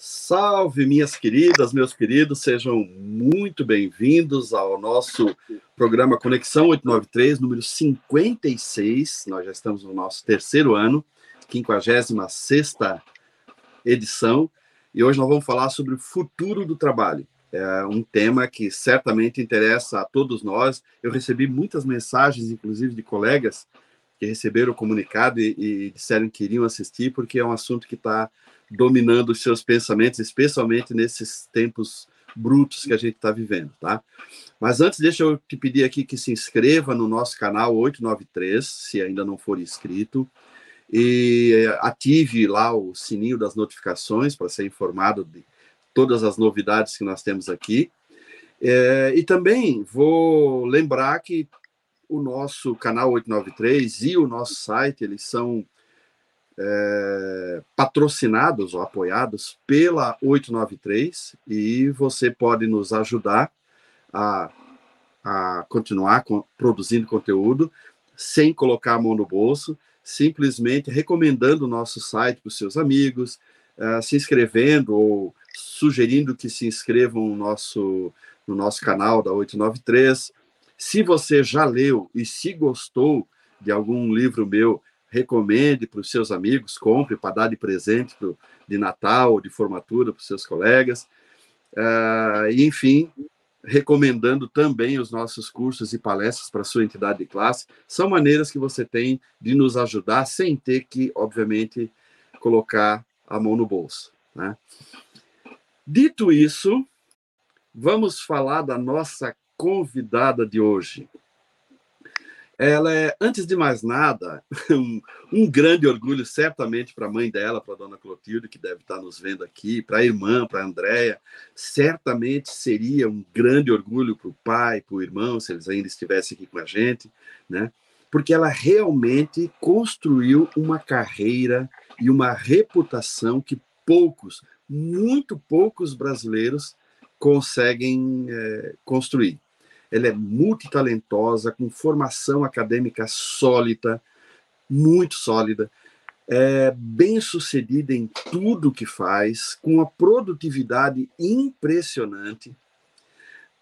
Salve, minhas queridas, meus queridos, sejam muito bem-vindos ao nosso programa Conexão 893, número 56. Nós já estamos no nosso terceiro ano, 56 edição, e hoje nós vamos falar sobre o futuro do trabalho. É um tema que certamente interessa a todos nós. Eu recebi muitas mensagens, inclusive de colegas que receberam o comunicado e, e disseram que iriam assistir, porque é um assunto que está dominando os seus pensamentos, especialmente nesses tempos brutos que a gente está vivendo, tá? Mas antes, deixa eu te pedir aqui que se inscreva no nosso canal 893, se ainda não for inscrito, e ative lá o sininho das notificações para ser informado de todas as novidades que nós temos aqui. É, e também vou lembrar que o nosso canal 893 e o nosso site, eles são é, patrocinados ou apoiados pela 893 e você pode nos ajudar a, a continuar com, produzindo conteúdo sem colocar a mão no bolso, simplesmente recomendando o nosso site para os seus amigos, uh, se inscrevendo ou sugerindo que se inscrevam no nosso, no nosso canal da 893. Se você já leu e se gostou de algum livro meu, recomende para os seus amigos, compre para dar de presente pro, de Natal, de formatura para os seus colegas. Uh, enfim, recomendando também os nossos cursos e palestras para sua entidade de classe. São maneiras que você tem de nos ajudar sem ter que, obviamente, colocar a mão no bolso. Né? Dito isso, vamos falar da nossa convidada de hoje. Ela é, antes de mais nada, um, um grande orgulho, certamente, para a mãe dela, para a dona Clotilde, que deve estar nos vendo aqui, para a irmã, para a Andréia. Certamente seria um grande orgulho para o pai, para o irmão, se eles ainda estivessem aqui com a gente, né? porque ela realmente construiu uma carreira e uma reputação que poucos, muito poucos brasileiros conseguem é, construir ela é multitalentosa, com formação acadêmica sólida, muito sólida, é bem sucedida em tudo que faz, com uma produtividade impressionante.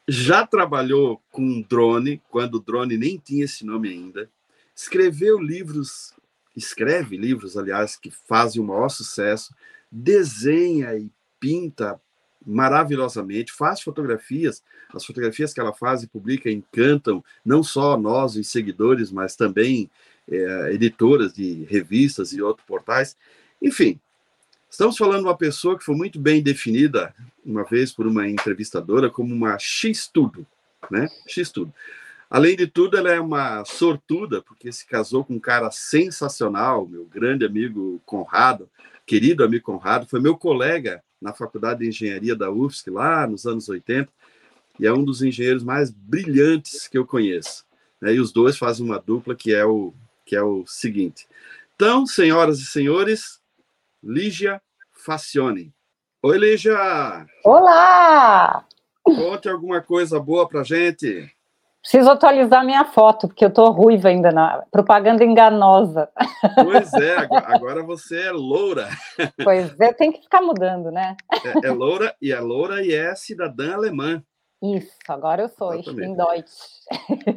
Já trabalhou com drone, quando o drone nem tinha esse nome ainda. Escreveu livros, escreve livros, aliás, que fazem o maior sucesso. Desenha e pinta maravilhosamente, faz fotografias, as fotografias que ela faz e publica encantam não só nós, os seguidores, mas também é, editoras de revistas e outros portais. Enfim, estamos falando de uma pessoa que foi muito bem definida uma vez por uma entrevistadora como uma X-tudo, né? X-tudo. Além de tudo, ela é uma sortuda, porque se casou com um cara sensacional, meu grande amigo Conrado, querido amigo Conrado, foi meu colega na Faculdade de Engenharia da UFSC, lá nos anos 80, e é um dos engenheiros mais brilhantes que eu conheço. Né? E os dois fazem uma dupla que é o, que é o seguinte. Então, senhoras e senhores, Lígia Facione. Oi, Lígia! Olá! Conte alguma coisa boa pra gente. Preciso atualizar minha foto, porque eu tô ruiva ainda na propaganda enganosa. Pois é, agora você é loura. Pois é, tem que ficar mudando, né? É, é loura e é loura e é cidadã alemã. Isso, agora eu sou, em Deutsch.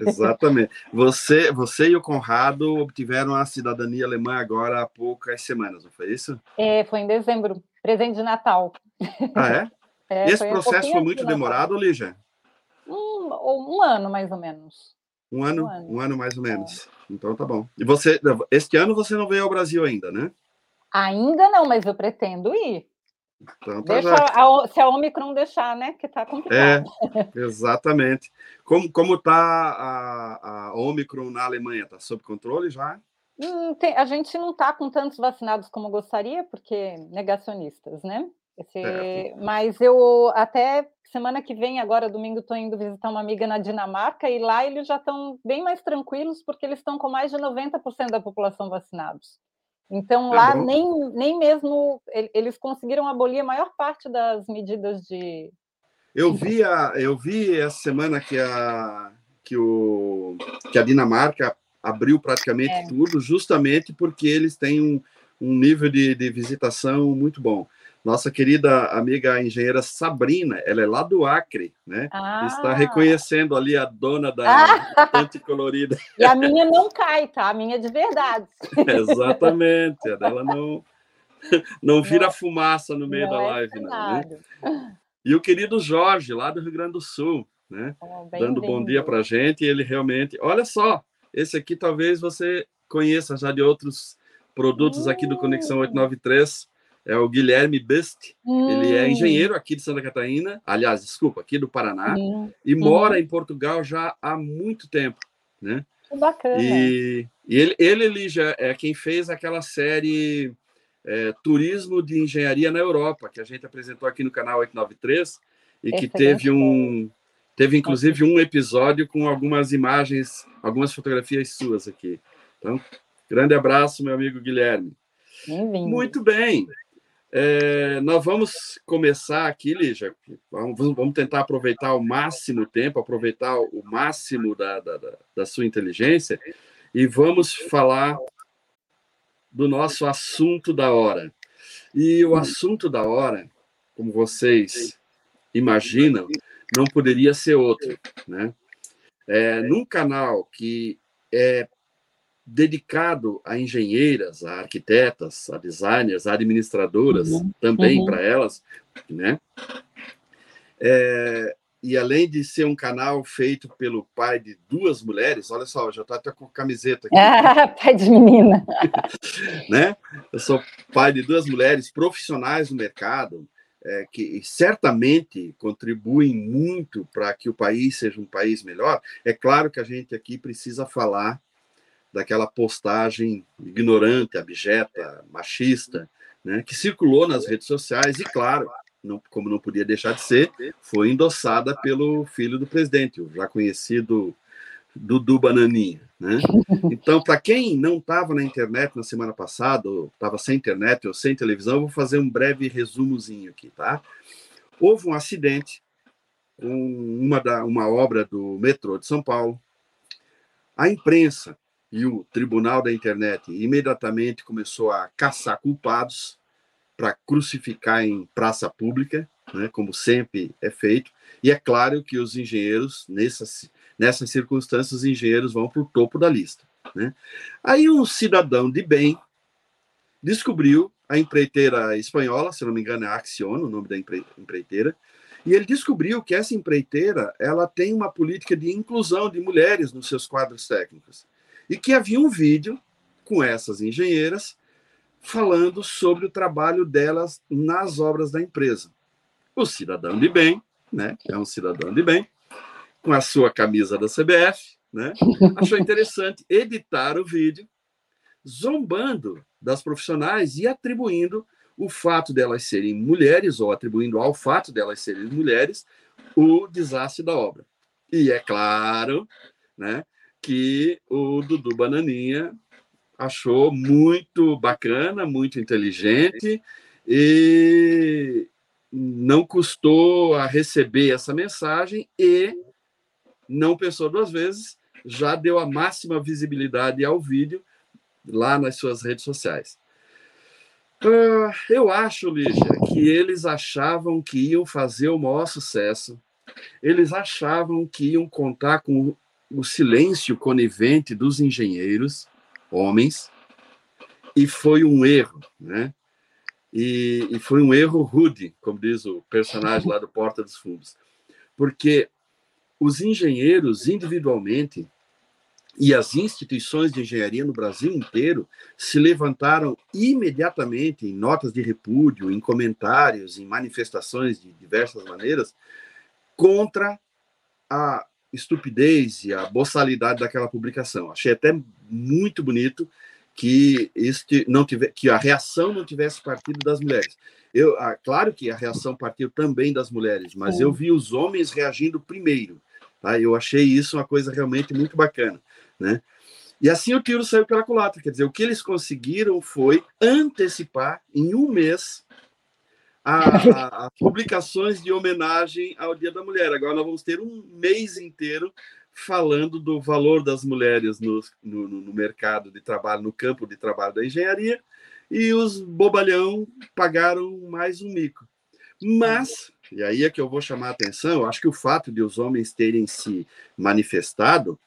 Exatamente. Você, você e o Conrado obtiveram a cidadania alemã agora há poucas semanas, não foi isso? É, foi em dezembro, presente de Natal. Ah, é? é Esse foi processo foi muito demorado, Lígia? Um, um ano, mais ou menos. Um ano, um ano, um ano mais ou menos. É. Então tá bom. E você, este ano você não veio ao Brasil ainda, né? Ainda não, mas eu pretendo ir. Então, tá Deixa a, se a Omicron deixar, né? Que tá complicado. É, exatamente. Como, como tá a, a Omicron na Alemanha? Tá sob controle já? Hum, tem, a gente não tá com tantos vacinados como gostaria, porque negacionistas, né? Esse, é. Mas eu até semana que vem, agora domingo, estou indo visitar uma amiga na Dinamarca e lá eles já estão bem mais tranquilos porque eles estão com mais de 90% da população vacinados. Então, lá nem, nem mesmo eles conseguiram abolir a maior parte das medidas de. Eu vi, a, eu vi essa semana que a, que, o, que a Dinamarca abriu praticamente é. tudo, justamente porque eles têm um, um nível de, de visitação muito bom. Nossa querida amiga engenheira Sabrina, ela é lá do Acre, né? Ah. Está reconhecendo ali a dona da ah. colorida. E a minha não cai, tá? A minha é de verdade. Exatamente, a dela não não vira não, fumaça no meio da é live, não. Né? E o querido Jorge, lá do Rio Grande do Sul, né? Oh, Dando bom dia para a gente. E ele realmente. Olha só, esse aqui talvez você conheça já de outros produtos aqui do Conexão 893. É o Guilherme Best. Hum. Ele é hum. engenheiro aqui de Santa Catarina, aliás, desculpa, aqui do Paraná, hum. e mora hum. em Portugal já há muito tempo, né? Que bacana. E, e ele, ele, ele já é quem fez aquela série é, Turismo de Engenharia na Europa, que a gente apresentou aqui no canal 893, e que teve um, Teve inclusive um episódio com algumas imagens, algumas fotografias suas aqui. Então, grande abraço, meu amigo Guilherme. Muito bem. É, nós vamos começar aqui, Lígia. Vamos, vamos, tentar aproveitar o máximo tempo, aproveitar o máximo da, da, da sua inteligência e vamos falar do nosso assunto da hora. E o assunto da hora, como vocês imaginam, não poderia ser outro, né? É, num canal que é dedicado a engenheiras, a arquitetas, a designers, a administradoras, uhum. também uhum. para elas, né? É, e além de ser um canal feito pelo pai de duas mulheres, olha só, já está até com camiseta aqui. Ah, pai de menina. né? Eu sou pai de duas mulheres profissionais no mercado, é, que certamente contribuem muito para que o país seja um país melhor, é claro que a gente aqui precisa falar daquela postagem ignorante, abjeta, machista, né, que circulou nas redes sociais e, claro, não, como não podia deixar de ser, foi endossada pelo filho do presidente, o já conhecido Dudu Bananinha. Né? Então, para quem não estava na internet na semana passada, estava sem internet ou sem televisão, eu vou fazer um breve resumozinho aqui. Tá? Houve um acidente com uma, da, uma obra do metrô de São Paulo. A imprensa e o Tribunal da Internet imediatamente começou a caçar culpados para crucificar em praça pública, né, como sempre é feito. E é claro que os engenheiros, nessas Nessas circunstâncias, os engenheiros vão para o topo da lista. Né? Aí um cidadão de bem descobriu a empreiteira espanhola, se não me engano é Acciona, o nome da empreiteira, e ele descobriu que essa empreiteira ela tem uma política de inclusão de mulheres nos seus quadros técnicos e que havia um vídeo com essas engenheiras falando sobre o trabalho delas nas obras da empresa. O cidadão de bem, né, é um cidadão de bem, com a sua camisa da CBF, né? Achou interessante editar o vídeo zombando das profissionais e atribuindo o fato delas serem mulheres ou atribuindo ao fato delas serem mulheres o desastre da obra. E é claro, né, que o Dudu Bananinha achou muito bacana, muito inteligente e não custou a receber essa mensagem e não pensou duas vezes, já deu a máxima visibilidade ao vídeo lá nas suas redes sociais. Uh, eu acho, Lígia, que eles achavam que iam fazer o maior sucesso, eles achavam que iam contar com o silêncio conivente dos engenheiros, homens, e foi um erro, né? E, e foi um erro rude, como diz o personagem lá do Porta dos Fundos, porque os engenheiros individualmente e as instituições de engenharia no Brasil inteiro se levantaram imediatamente em notas de repúdio, em comentários, em manifestações de diversas maneiras contra a estupidez e a boçalidade daquela publicação. Achei até muito bonito que este não tive, que a reação não tivesse partido das mulheres. Eu, ah, claro que a reação partiu também das mulheres, mas Sim. eu vi os homens reagindo primeiro. Tá? Eu achei isso uma coisa realmente muito bacana. Né? E assim o tiro saiu pela culatra. Quer dizer, o que eles conseguiram foi antecipar em um mês as publicações de homenagem ao Dia da Mulher. Agora nós vamos ter um mês inteiro falando do valor das mulheres no, no, no mercado de trabalho, no campo de trabalho da engenharia, e os bobalhão pagaram mais um mico. Mas, e aí é que eu vou chamar a atenção, acho que o fato de os homens terem se manifestado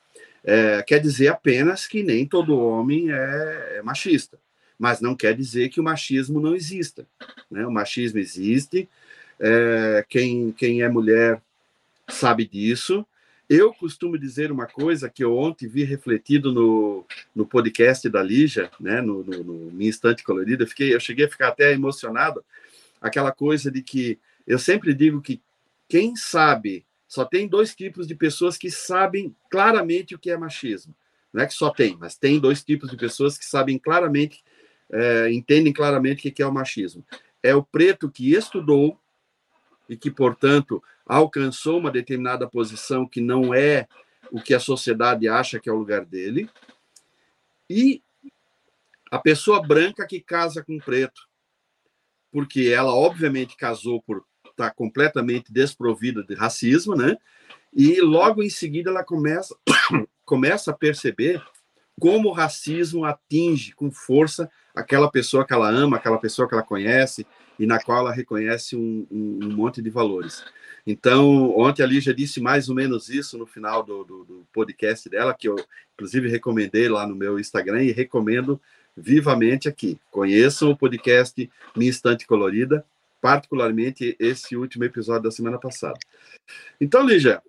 é, quer dizer apenas que nem todo homem é, é, machista, mas não quer dizer que o machismo não exista. Né? O machismo existe, é, quem, quem é mulher sabe disso. Eu costumo dizer uma coisa que eu ontem vi refletido no, no podcast da Lígia, né, no, no, no Minha Instante Colorida, eu, fiquei, eu cheguei a ficar até emocionado, aquela coisa de que eu sempre digo que quem sabe só tem dois tipos de pessoas que sabem claramente o que é machismo. Não é que só tem, mas tem dois tipos de pessoas que sabem claramente, é, entendem claramente o que é o machismo. É o preto que estudou e que, portanto, alcançou uma determinada posição que não é o que a sociedade acha que é o lugar dele, e a pessoa branca que casa com preto, porque ela obviamente casou por está completamente desprovida de racismo, né? E logo em seguida ela começa, começa a perceber como o racismo atinge com força aquela pessoa que ela ama, aquela pessoa que ela conhece e na qual ela reconhece um, um, um monte de valores. Então, ontem a Lígia disse mais ou menos isso no final do, do, do, podcast dela, que eu, inclusive, recomendei lá no meu Instagram e recomendo vivamente aqui. Conheçam o podcast Minha Instante Colorida, particularmente esse último episódio da semana passada. Então, Lígia,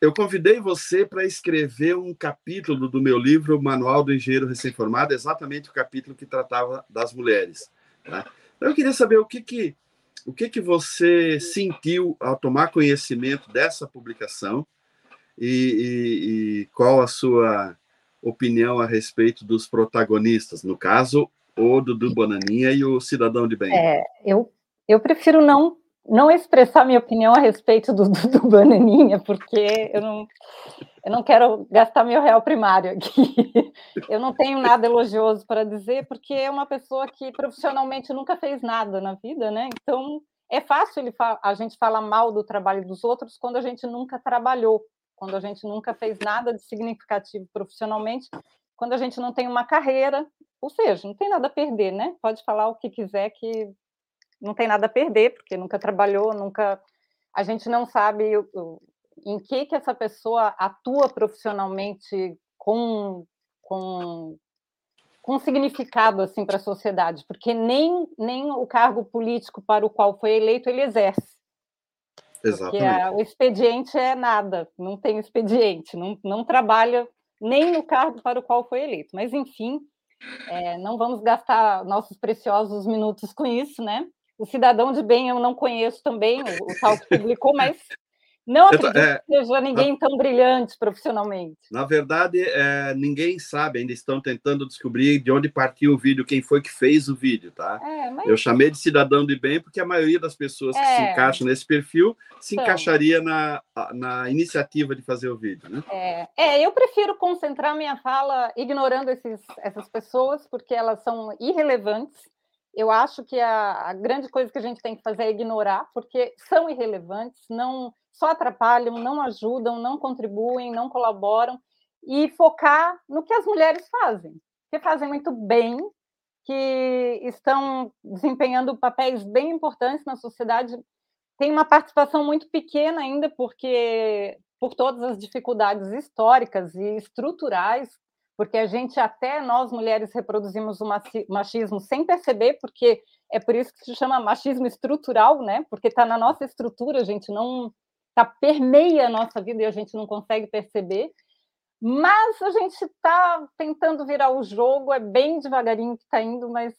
eu convidei você para escrever um capítulo do meu livro Manual do Engenheiro Recém-Formado, exatamente o capítulo que tratava das mulheres. Tá? Então, eu queria saber o que que, o que que você sentiu ao tomar conhecimento dessa publicação e, e, e qual a sua opinião a respeito dos protagonistas, no caso, o Dudu Bonaninha e o Cidadão de Bem. É, eu eu prefiro não não expressar minha opinião a respeito do, do, do, bananinha, porque eu não, eu não quero gastar meu real primário aqui. Eu não tenho nada elogioso para dizer, porque é uma pessoa que profissionalmente nunca fez nada na vida, né? Então é fácil ele a gente falar mal do trabalho dos outros quando a gente nunca trabalhou, quando a gente nunca fez nada de significativo profissionalmente, quando a gente não tem uma carreira, ou seja, não tem nada a perder, né? Pode falar o que quiser que não tem nada a perder, porque nunca trabalhou, nunca. A gente não sabe em que, que essa pessoa atua profissionalmente com, com, com significado assim para a sociedade, porque nem, nem o cargo político para o qual foi eleito ele exerce. Exatamente. Porque a, o expediente é nada, não tem expediente, não, não trabalha nem no cargo para o qual foi eleito. Mas, enfim, é, não vamos gastar nossos preciosos minutos com isso, né? O Cidadão de Bem eu não conheço também, o, o tal que publicou, mas não acredito é, que seja ninguém tão brilhante profissionalmente. Na verdade, é, ninguém sabe, ainda estão tentando descobrir de onde partiu o vídeo, quem foi que fez o vídeo, tá? É, mas... Eu chamei de cidadão de bem porque a maioria das pessoas que se é. encaixam nesse perfil se então... encaixaria na, na iniciativa de fazer o vídeo, né? É, é, eu prefiro concentrar minha fala ignorando esses, essas pessoas, porque elas são irrelevantes eu acho que a, a, grande coisa que a gente tem que fazer é ignorar, porque são irrelevantes, não só atrapalham, não ajudam, não contribuem, não colaboram, e focar no que as mulheres fazem, que fazem muito bem, que estão desempenhando papéis bem importantes na sociedade. Tem uma participação muito pequena ainda, porque por todas as dificuldades históricas e estruturais porque a gente até nós mulheres reproduzimos o machismo sem perceber, porque é por isso que se chama machismo estrutural, né? Porque está na nossa estrutura, a gente não tá permeia a nossa vida e a gente não consegue perceber. Mas a gente está tentando virar o jogo, é bem devagarinho que está indo, mas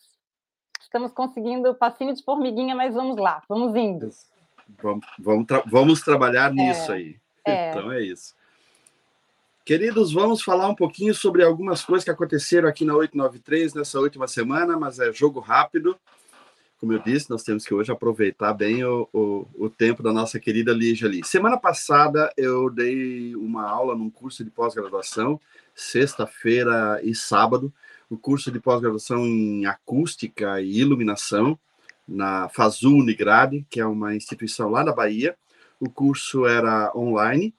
estamos conseguindo passinho de formiguinha, mas vamos lá, vamos indo. Vamos, vamos, tra vamos trabalhar é, nisso aí. É. Então é isso. Queridos, vamos falar um pouquinho sobre algumas coisas que aconteceram aqui na 893 nessa última semana, mas é jogo rápido. Como eu disse, nós temos que hoje aproveitar bem o, o, o tempo da nossa querida Lígia ali. Semana passada eu dei uma aula num curso de pós-graduação, sexta-feira e sábado, o um curso de pós-graduação em acústica e iluminação, na Fazul Unigrade, que é uma instituição lá da Bahia. O curso era online,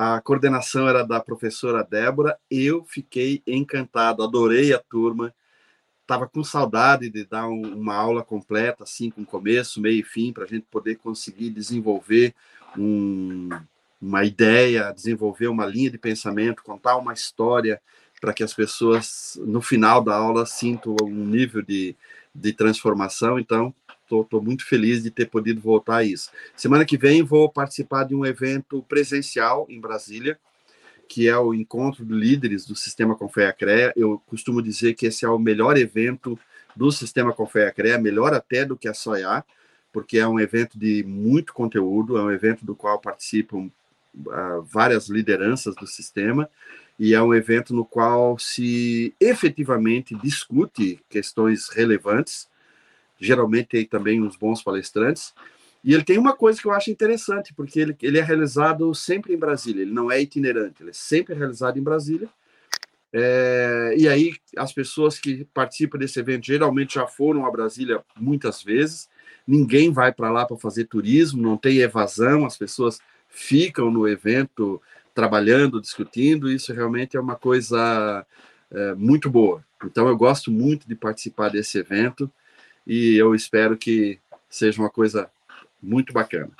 a coordenação era da professora Débora. Eu fiquei encantado, adorei a turma. estava com saudade de dar um, uma aula completa, assim, com começo, meio e fim, para a gente poder conseguir desenvolver um, uma ideia, desenvolver uma linha de pensamento, contar uma história para que as pessoas, no final da aula, sintam um nível de, de transformação. Então, estou muito feliz de ter podido voltar a isso. Semana que vem vou participar de um evento presencial em Brasília, que é o encontro de líderes do Sistema Confeia CREA. Eu costumo dizer que esse é o melhor evento do Sistema Confeia CREA, melhor até do que a SOIA, porque é um evento de muito conteúdo, é um evento do qual participam uh, várias lideranças do sistema, e é um evento no qual se efetivamente discute questões relevantes, geralmente tem também uns bons palestrantes, e ele tem uma coisa que eu acho interessante, porque ele, ele é realizado sempre em Brasília, ele não é itinerante, ele é sempre realizado em Brasília. É, e aí, as pessoas que participam desse evento geralmente já foram a Brasília muitas vezes. Ninguém vai para lá para fazer turismo, não tem evasão, as pessoas ficam no evento trabalhando, discutindo. Isso realmente é uma coisa é, muito boa. Então, eu gosto muito de participar desse evento e eu espero que seja uma coisa muito bacana.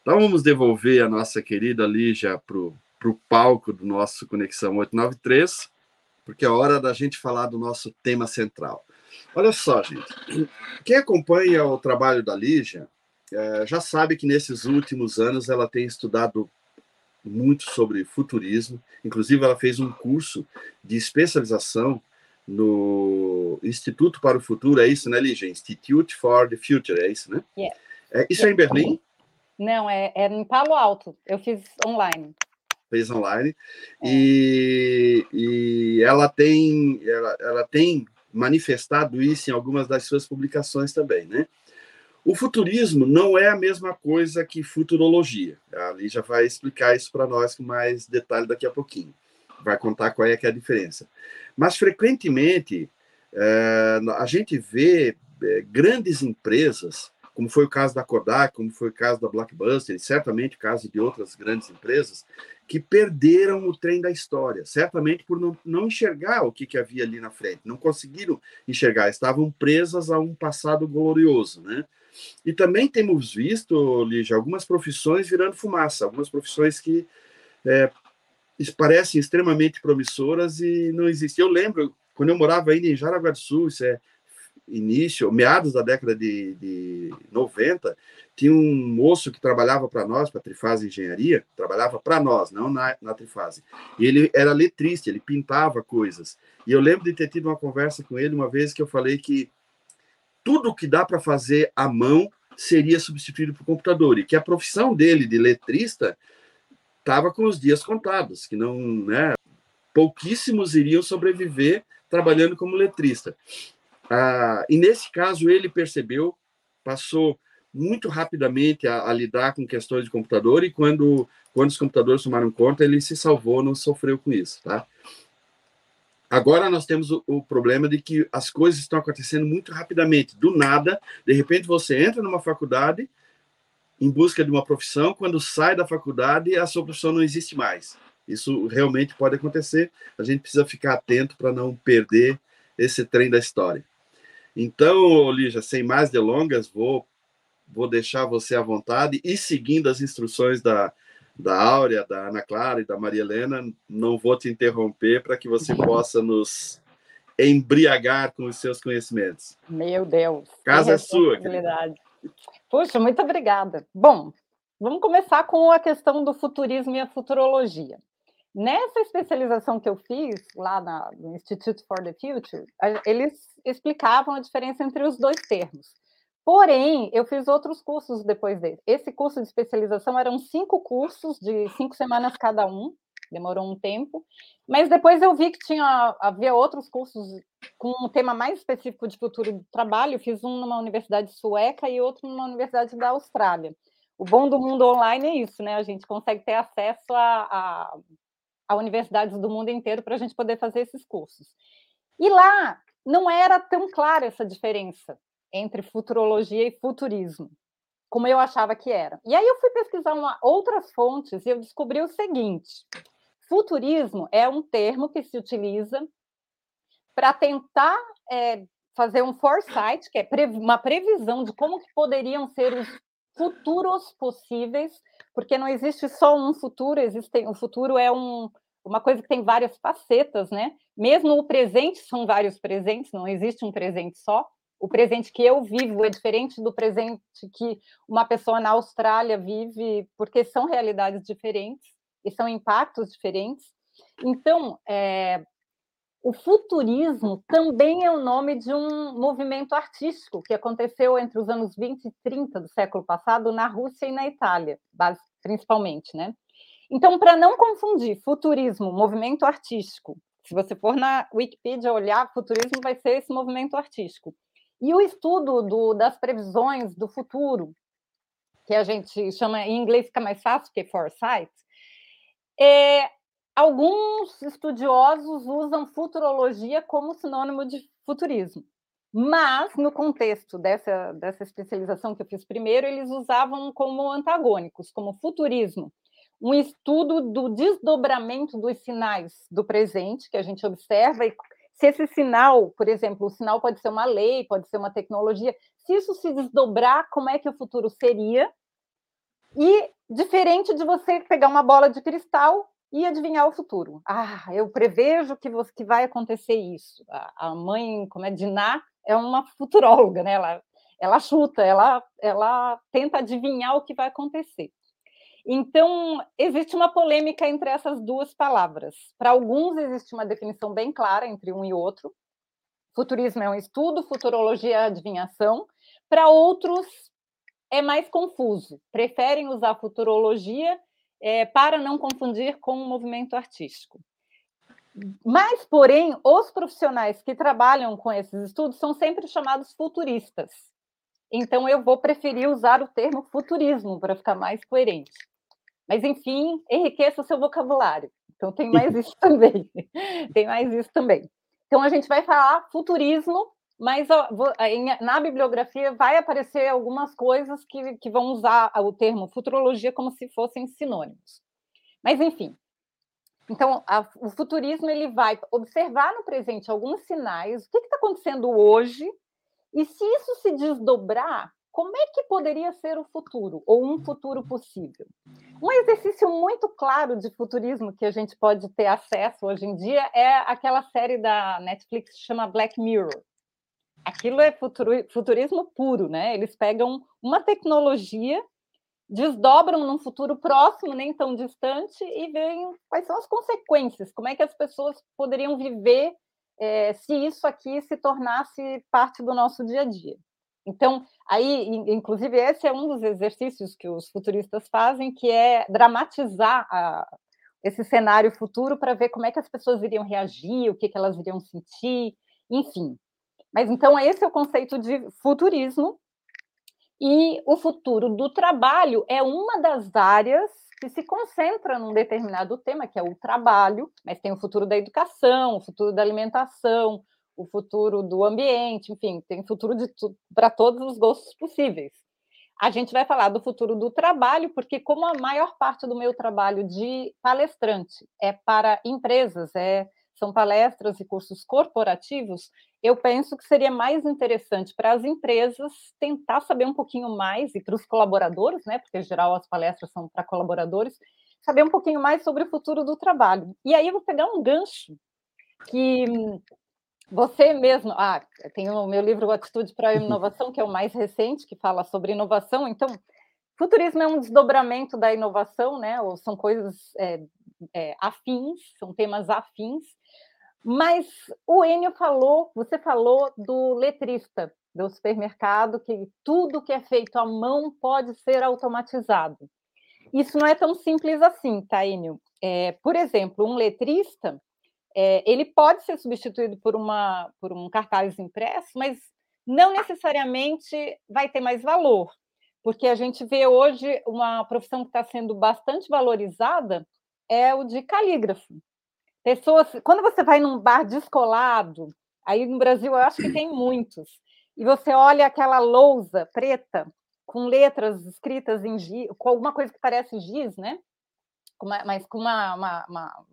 Então vamos devolver a nossa querida Lígia para o palco do nosso Conexão 893, porque é hora da gente falar do nosso tema central. Olha só, gente, quem acompanha o trabalho da Lígia é, já sabe que nesses últimos anos ela tem estudado muito sobre futurismo, inclusive ela fez um curso de especialização no Instituto para o Futuro, é isso, né, Lígia? Institute for the Future, é isso, né? Yeah. É, isso é em Berlim? Não, é, é em Palo Alto. Eu fiz online. Fez online. É. E, e ela tem ela, ela tem manifestado isso em algumas das suas publicações também, né? O futurismo não é a mesma coisa que futurologia. A já vai explicar isso para nós com mais detalhe daqui a pouquinho. Vai contar qual é, que é a diferença. Mas, frequentemente, é, a gente vê é, grandes empresas como foi o caso da Kodak, como foi o caso da Blockbuster, e certamente o caso de outras grandes empresas, que perderam o trem da história, certamente por não, não enxergar o que, que havia ali na frente, não conseguiram enxergar, estavam presas a um passado glorioso, né? E também temos visto, Lígia, algumas profissões virando fumaça, algumas profissões que é, parecem extremamente promissoras e não existem. Eu lembro, quando eu morava ainda em Jaraguá do Sul, isso é início, meados da década de, de 90, tinha um moço que trabalhava para nós, para a Trifase Engenharia, trabalhava para nós, não na, na Trifase. E ele era letrista, ele pintava coisas. E eu lembro de ter tido uma conversa com ele uma vez que eu falei que tudo que dá para fazer à mão seria substituído por computador, e que a profissão dele de letrista estava com os dias contados, que não, né, pouquíssimos iriam sobreviver trabalhando como letrista. Ah, e nesse caso ele percebeu, passou muito rapidamente a, a, lidar com questões de computador e quando, quando os computadores tomaram conta, ele se salvou, não sofreu com isso, tá? Agora nós temos o, o, problema de que as coisas estão acontecendo muito rapidamente, do nada, de repente você entra numa faculdade em busca de uma profissão, quando sai da faculdade, a sua profissão não existe mais. Isso realmente pode acontecer, a gente precisa ficar atento para não perder esse trem da história. Então, Lígia, sem mais delongas, vou, vou deixar você à vontade e seguindo as instruções da, da Áurea, da Ana Clara e da Maria Helena, não vou te interromper para que você possa nos embriagar com os seus conhecimentos. Meu Deus. Casa é sua. Puxa, muito obrigada. Bom, vamos começar com a questão do futurismo e a futurologia. Nessa especialização que eu fiz lá na, no Institute for the Future, eles explicavam a diferença entre os dois termos. Porém, eu fiz outros cursos depois dele. Esse curso de especialização eram cinco cursos de cinco semanas cada um, demorou um tempo. Mas depois eu vi que tinha havia outros cursos com um tema mais específico de futuro do trabalho. fiz um numa universidade sueca e outro numa universidade da Austrália. O bom do mundo online é isso, né? A gente consegue ter acesso a, a a universidades do mundo inteiro para a gente poder fazer esses cursos. E lá não era tão clara essa diferença entre futurologia e futurismo, como eu achava que era. E aí eu fui pesquisar uma, outras fontes e eu descobri o seguinte: futurismo é um termo que se utiliza para tentar é, fazer um foresight, que é uma previsão de como que poderiam ser os futuros possíveis, porque não existe só um futuro, existe, o futuro é um, uma coisa que tem várias facetas, né? Mesmo o presente são vários presentes, não existe um presente só. O presente que eu vivo é diferente do presente que uma pessoa na Austrália vive, porque são realidades diferentes e são impactos diferentes. Então, é, o futurismo também é o nome de um movimento artístico que aconteceu entre os anos 20 e 30 do século passado na Rússia e na Itália, principalmente, né? Então, para não confundir futurismo, movimento artístico, se você for na Wikipedia olhar, futurismo vai ser esse movimento artístico. E o estudo do, das previsões do futuro, que a gente chama em inglês fica mais fácil, que é foresight, é, alguns estudiosos usam futurologia como sinônimo de futurismo. Mas, no contexto dessa, dessa especialização que eu fiz primeiro, eles usavam como antagônicos, como futurismo, um estudo do desdobramento dos sinais do presente que a gente observa e se esse sinal, por exemplo, o sinal pode ser uma lei, pode ser uma tecnologia, se isso se desdobrar, como é que o futuro seria? E diferente de você pegar uma bola de cristal e adivinhar o futuro. Ah, eu prevejo que, você, que vai acontecer isso. A, a mãe, como é Diná, é uma futuróloga, né? Ela, ela chuta, ela, ela tenta adivinhar o que vai acontecer. Então, existe uma polêmica entre essas duas palavras. Para alguns, existe uma definição bem clara entre um e outro. Futurismo é um estudo, futurologia é adivinhação. Para outros, é mais confuso. Preferem usar futurologia é, para não confundir com o movimento artístico. Mas, porém, os profissionais que trabalham com esses estudos são sempre chamados futuristas. Então, eu vou preferir usar o termo futurismo para ficar mais coerente. Mas, enfim, enriqueça o seu vocabulário. Então, tem mais isso também. tem mais isso também. Então, a gente vai falar futurismo mas na bibliografia vai aparecer algumas coisas que, que vão usar o termo futurologia como se fossem sinônimos. Mas, enfim, então, a, o futurismo ele vai observar no presente alguns sinais, o que está acontecendo hoje, e se isso se desdobrar, como é que poderia ser o futuro, ou um futuro possível? Um exercício muito claro de futurismo que a gente pode ter acesso hoje em dia é aquela série da Netflix que chama Black Mirror aquilo é futurismo puro, né? Eles pegam uma tecnologia, desdobram num futuro próximo, nem tão distante, e veem quais são as consequências, como é que as pessoas poderiam viver é, se isso aqui se tornasse parte do nosso dia a dia. Então, aí, inclusive, esse é um dos exercícios que os futuristas fazem, que é dramatizar a, esse cenário futuro para ver como é que as pessoas iriam reagir, o que, que elas iriam sentir, enfim. Mas então esse é o conceito de futurismo. E o futuro do trabalho é uma das áreas que se concentra num determinado tema, que é o trabalho, mas tem o futuro da educação, o futuro da alimentação, o futuro do ambiente, enfim, tem futuro para todos os gostos possíveis. A gente vai falar do futuro do trabalho, porque como a maior parte do meu trabalho de palestrante é para empresas, é são palestras e cursos corporativos, eu penso que seria mais interessante para as empresas tentar saber um pouquinho mais, e para os colaboradores, né, porque em geral as palestras são para colaboradores, saber um pouquinho mais sobre o futuro do trabalho. E aí eu vou pegar um gancho que você mesmo, ah, tem o meu livro Atitude para a Inovação, que é o mais recente, que fala sobre inovação, então Futurismo é um desdobramento da inovação, né? Ou são coisas é, é, afins, são temas afins. Mas o Enio falou, você falou do letrista do supermercado, que tudo que é feito à mão pode ser automatizado. Isso não é tão simples assim, tá, Enio? É, por exemplo, um letrista, é, ele pode ser substituído por, uma, por um cartaz impresso, mas não necessariamente vai ter mais valor, porque a gente vê hoje uma profissão que está sendo bastante valorizada, é o de calígrafo. Pessoas, quando você vai num bar descolado, aí no Brasil eu acho que tem muitos, e você olha aquela lousa preta com letras escritas em giz, com alguma coisa que parece giz, né? mas com uma, uma, uma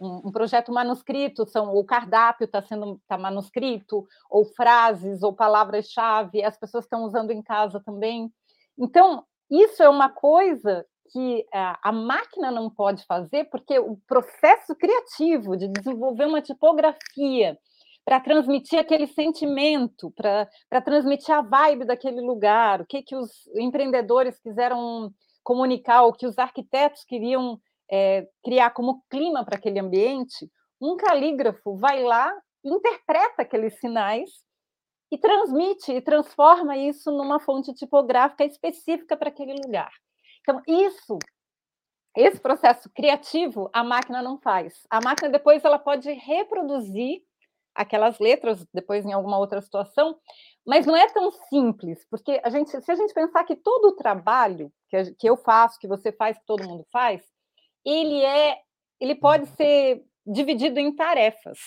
um, um projeto manuscrito, são o cardápio está sendo tá manuscrito, ou frases, ou palavras-chave, as pessoas estão usando em casa também. Então, isso é uma coisa que a, a máquina não pode fazer, porque o processo criativo de desenvolver uma tipografia para transmitir aquele sentimento, para transmitir a vibe daquele lugar, o que, que os empreendedores quiseram comunicar, o que os arquitetos queriam é, criar como clima para aquele ambiente, um calígrafo vai lá, interpreta aqueles sinais e transmite e transforma isso numa fonte tipográfica específica para aquele lugar. Então, isso, esse processo criativo, a máquina não faz. A máquina depois ela pode reproduzir aquelas letras depois em alguma outra situação, mas não é tão simples, porque a gente, se a gente pensar que todo o trabalho que, que eu faço, que você faz, que todo mundo faz, ele é, ele pode ser dividido em tarefas.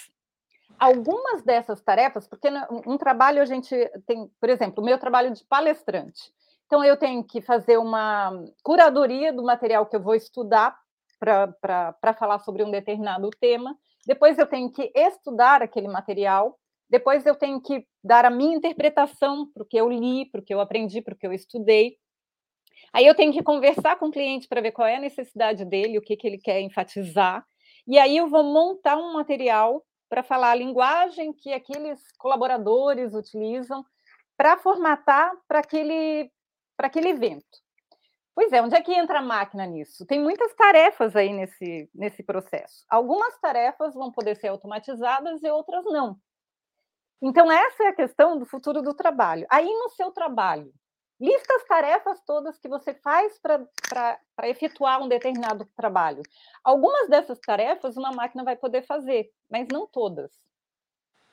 Algumas dessas tarefas, porque um trabalho a gente tem, por exemplo, o meu trabalho de palestrante. Então, eu tenho que fazer uma curadoria do material que eu vou estudar para falar sobre um determinado tema. Depois, eu tenho que estudar aquele material. Depois, eu tenho que dar a minha interpretação para o que eu li, para o que eu aprendi, para o que eu estudei. Aí, eu tenho que conversar com o cliente para ver qual é a necessidade dele, o que, que ele quer enfatizar. E aí, eu vou montar um material para falar a linguagem que aqueles colaboradores utilizam para formatar para aquele para aquele evento. Pois é, onde é que entra a máquina nisso? Tem muitas tarefas aí nesse, nesse processo. Algumas tarefas vão poder ser automatizadas e outras não. Então, essa é a questão do futuro do trabalho. Aí, no seu trabalho, lista as tarefas todas que você faz para efetuar um determinado trabalho. Algumas dessas tarefas uma máquina vai poder fazer, mas não todas.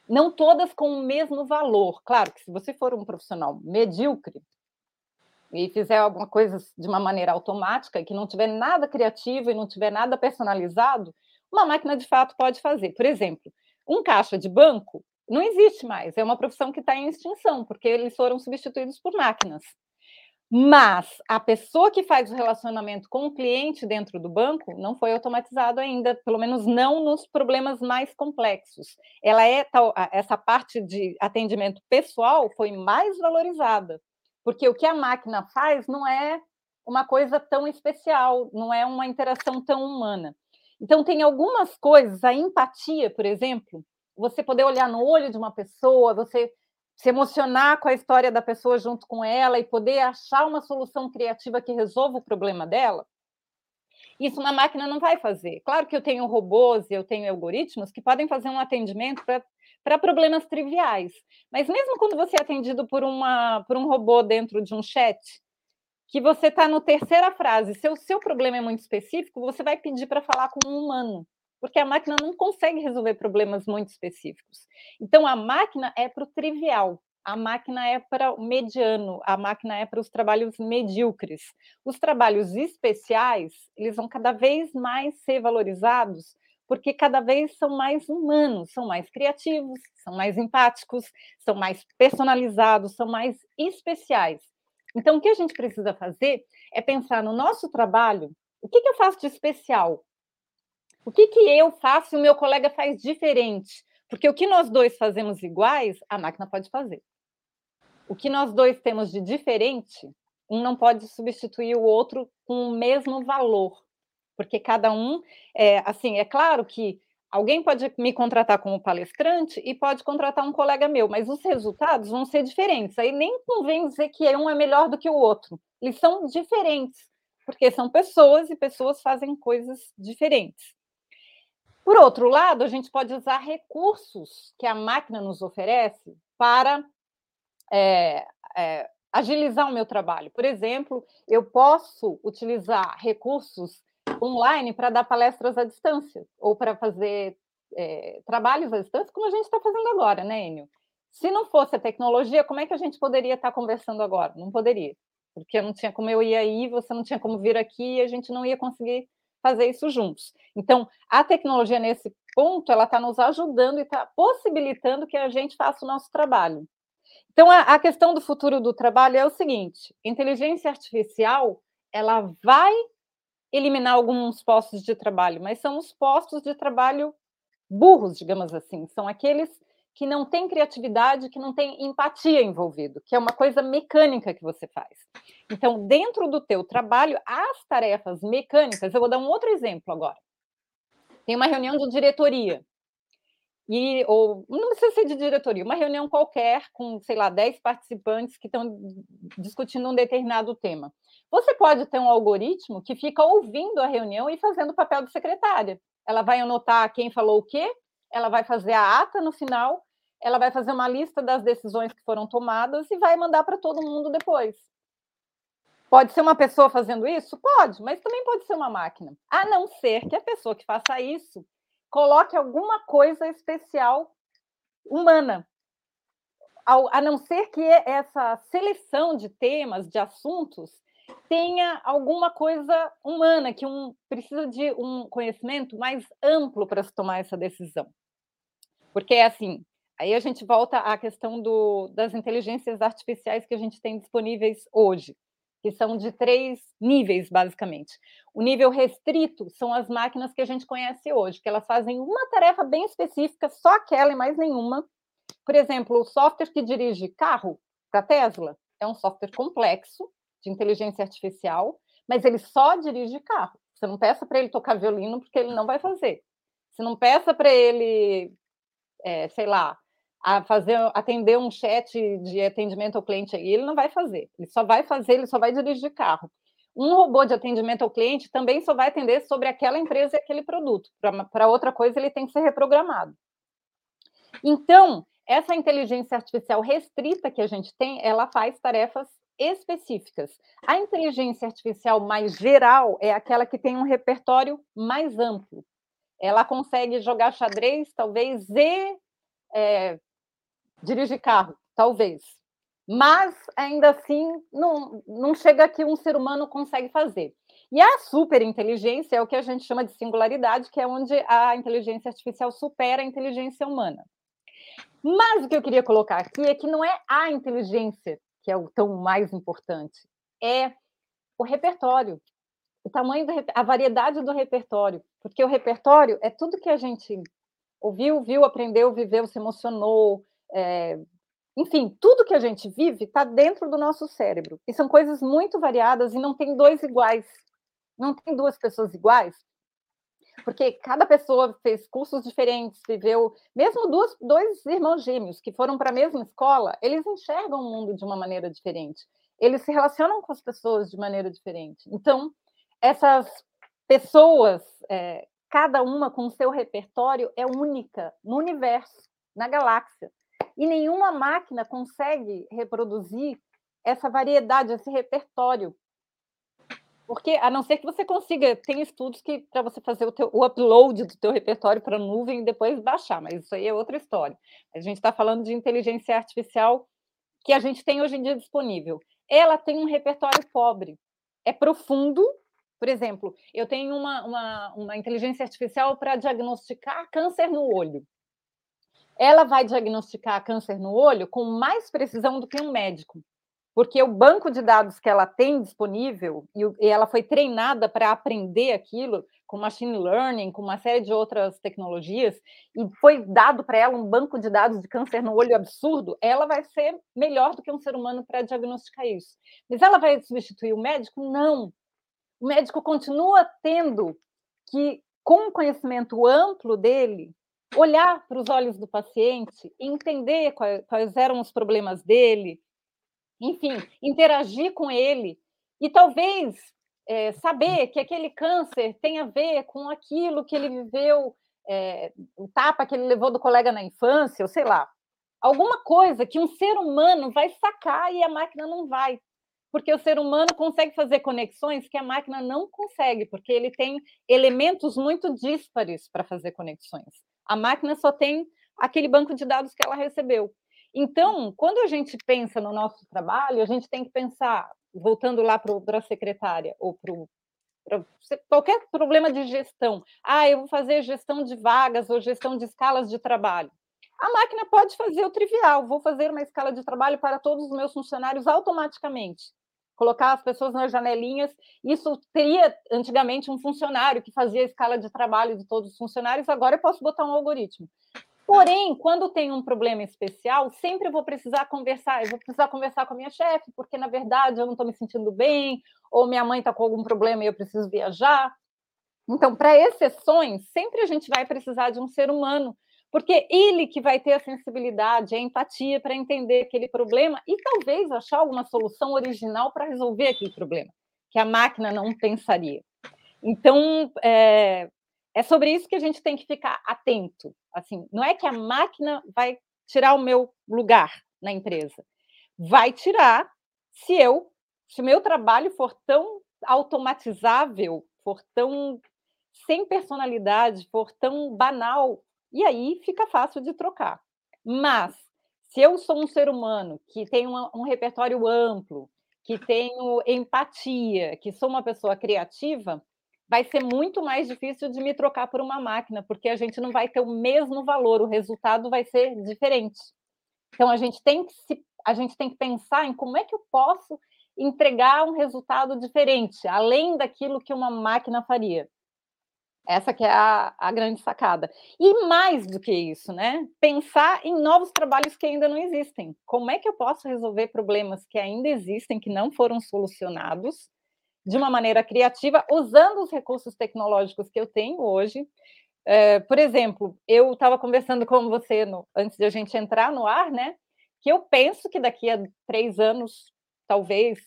Não todas com o mesmo valor. Claro que se você for um profissional medíocre, e fizer alguma coisa de uma maneira automática, que não tiver nada criativo e não tiver nada personalizado, uma máquina de fato pode fazer. Por exemplo, um caixa de banco não existe mais, é uma profissão que está em extinção, porque eles foram substituídos por máquinas. Mas a pessoa que faz o relacionamento com o cliente dentro do banco não foi automatizado ainda, pelo menos não nos problemas mais complexos. Ela é essa parte de atendimento pessoal foi mais valorizada porque o que a máquina faz não é uma coisa tão especial, não é uma interação tão humana. Então, tem algumas coisas, a empatia, por exemplo, você poder olhar no olho de uma pessoa, você se emocionar com a história da pessoa junto com ela e poder achar uma solução criativa que resolva o problema dela, isso uma máquina não vai fazer. Claro que eu tenho robôs e eu tenho algoritmos que podem fazer um atendimento para para problemas triviais. Mas mesmo quando você é atendido por, uma, por um robô dentro de um chat, que você está no terceira frase, se o seu problema é muito específico, você vai pedir para falar com um humano, porque a máquina não consegue resolver problemas muito específicos. Então, a máquina é para o trivial, a máquina é para o mediano, a máquina é para os trabalhos medíocres. Os trabalhos especiais, eles vão cada vez mais ser valorizados porque cada vez são mais humanos, são mais criativos, são mais empáticos, são mais personalizados, são mais especiais. Então, o que a gente precisa fazer é pensar no nosso trabalho, o que, que eu faço de especial? O que, que eu faço e o meu colega faz diferente? Porque o que nós dois fazemos iguais, a máquina pode fazer. O que nós dois temos de diferente, um não pode substituir o outro com o mesmo valor porque cada um, é, assim, é claro que alguém pode me contratar como palestrante e pode contratar um colega meu, mas os resultados vão ser diferentes. Aí nem convém dizer que um é melhor do que o outro. Eles são diferentes, porque são pessoas e pessoas fazem coisas diferentes. Por outro lado, a gente pode usar recursos que a máquina nos oferece para é, é, agilizar o meu trabalho. Por exemplo, eu posso utilizar recursos online para dar palestras à distância ou para fazer é, trabalhos à distância, como a gente está fazendo agora, né, Enio? Se não fosse a tecnologia, como é que a gente poderia estar tá conversando agora? Não poderia, porque não tinha como eu ir aí, você não tinha como vir aqui e a gente não ia conseguir fazer isso juntos. Então, a tecnologia nesse ponto, ela está nos ajudando e está possibilitando que a gente faça o nosso trabalho. Então, a, a questão do futuro do trabalho é o seguinte: inteligência artificial, ela vai eliminar alguns postos de trabalho, mas são os postos de trabalho burros, digamos assim, são aqueles que não têm criatividade, que não têm empatia envolvido, que é uma coisa mecânica que você faz. Então, dentro do teu trabalho, as tarefas mecânicas, eu vou dar um outro exemplo agora. Tem uma reunião de diretoria, e, ou não precisa ser de diretoria, uma reunião qualquer com, sei lá, 10 participantes que estão discutindo um determinado tema. Você pode ter um algoritmo que fica ouvindo a reunião e fazendo o papel de secretária. Ela vai anotar quem falou o quê, ela vai fazer a ata no final, ela vai fazer uma lista das decisões que foram tomadas e vai mandar para todo mundo depois. Pode ser uma pessoa fazendo isso? Pode, mas também pode ser uma máquina. A não ser que a pessoa que faça isso coloque alguma coisa especial humana. A não ser que essa seleção de temas, de assuntos, tenha alguma coisa humana, que um, precisa de um conhecimento mais amplo para se tomar essa decisão. Porque assim, aí a gente volta à questão do, das inteligências artificiais que a gente tem disponíveis hoje que são de três níveis, basicamente. O nível restrito são as máquinas que a gente conhece hoje, que elas fazem uma tarefa bem específica, só aquela e mais nenhuma. Por exemplo, o software que dirige carro para Tesla é um software complexo de inteligência artificial, mas ele só dirige carro. Você não peça para ele tocar violino, porque ele não vai fazer. Você não peça para ele, é, sei lá, a fazer atender um chat de atendimento ao cliente aí, ele não vai fazer. Ele só vai fazer, ele só vai dirigir carro. Um robô de atendimento ao cliente também só vai atender sobre aquela empresa e aquele produto. Para outra coisa, ele tem que ser reprogramado. Então, essa inteligência artificial restrita que a gente tem, ela faz tarefas específicas. A inteligência artificial mais geral é aquela que tem um repertório mais amplo. Ela consegue jogar xadrez, talvez, e é, dirigir carro, talvez. Mas, ainda assim, não, não chega que um ser humano consegue fazer. E a superinteligência é o que a gente chama de singularidade, que é onde a inteligência artificial supera a inteligência humana. Mas o que eu queria colocar aqui é que não é a inteligência que é o tão mais importante, é o repertório, o tamanho, do, a variedade do repertório, porque o repertório é tudo que a gente ouviu, viu, aprendeu, viveu, se emocionou, é, enfim, tudo que a gente vive está dentro do nosso cérebro. E são coisas muito variadas e não tem dois iguais. Não tem duas pessoas iguais. Porque cada pessoa fez cursos diferentes, viveu. Mesmo duas, dois irmãos gêmeos que foram para a mesma escola, eles enxergam o mundo de uma maneira diferente. Eles se relacionam com as pessoas de maneira diferente. Então, essas pessoas, é, cada uma com seu repertório, é única no universo, na galáxia e nenhuma máquina consegue reproduzir essa variedade, esse repertório. Porque, a não ser que você consiga, tem estudos que para você fazer o, teu, o upload do teu repertório para a nuvem e depois baixar, mas isso aí é outra história. A gente está falando de inteligência artificial que a gente tem hoje em dia disponível. Ela tem um repertório pobre, é profundo. Por exemplo, eu tenho uma, uma, uma inteligência artificial para diagnosticar câncer no olho ela vai diagnosticar câncer no olho com mais precisão do que um médico, porque o banco de dados que ela tem disponível e ela foi treinada para aprender aquilo com machine learning, com uma série de outras tecnologias, e foi dado para ela um banco de dados de câncer no olho absurdo, ela vai ser melhor do que um ser humano para diagnosticar isso. Mas ela vai substituir o médico? Não. O médico continua tendo que, com o conhecimento amplo dele, olhar para os olhos do paciente, entender quais, quais eram os problemas dele, enfim, interagir com ele e talvez é, saber que aquele câncer tem a ver com aquilo que ele viveu, é, o tapa que ele levou do colega na infância, ou sei lá, alguma coisa que um ser humano vai sacar e a máquina não vai. Porque o ser humano consegue fazer conexões que a máquina não consegue, porque ele tem elementos muito díspares para fazer conexões. A máquina só tem aquele banco de dados que ela recebeu. Então, quando a gente pensa no nosso trabalho, a gente tem que pensar, voltando lá para a secretária, ou para qualquer problema de gestão. Ah, eu vou fazer gestão de vagas ou gestão de escalas de trabalho. A máquina pode fazer o trivial, vou fazer uma escala de trabalho para todos os meus funcionários automaticamente. Colocar as pessoas nas janelinhas. Isso teria antigamente um funcionário que fazia a escala de trabalho de todos os funcionários, agora eu posso botar um algoritmo. Porém, quando tem um problema especial, sempre vou precisar conversar, eu vou precisar conversar com a minha chefe, porque na verdade eu não estou me sentindo bem, ou minha mãe está com algum problema e eu preciso viajar. Então, para exceções, sempre a gente vai precisar de um ser humano, porque ele que vai ter a sensibilidade, a empatia para entender aquele problema e talvez achar alguma solução original para resolver aquele problema, que a máquina não pensaria. Então, é, é sobre isso que a gente tem que ficar atento. Assim, não é que a máquina vai tirar o meu lugar na empresa, vai tirar se eu, se meu trabalho for tão automatizável, for tão sem personalidade, for tão banal, e aí fica fácil de trocar. Mas, se eu sou um ser humano que tem um, um repertório amplo, que tenho empatia, que sou uma pessoa criativa, vai ser muito mais difícil de me trocar por uma máquina, porque a gente não vai ter o mesmo valor, o resultado vai ser diferente. Então a gente tem que se, a gente tem que pensar em como é que eu posso entregar um resultado diferente, além daquilo que uma máquina faria. Essa que é a, a, grande sacada. E mais do que isso, né? Pensar em novos trabalhos que ainda não existem. Como é que eu posso resolver problemas que ainda existem, que não foram solucionados, de uma maneira criativa, usando os recursos tecnológicos que eu tenho hoje. É, por exemplo, eu estava conversando com você no, antes de a gente entrar no ar, né? Que eu penso que daqui a três anos, talvez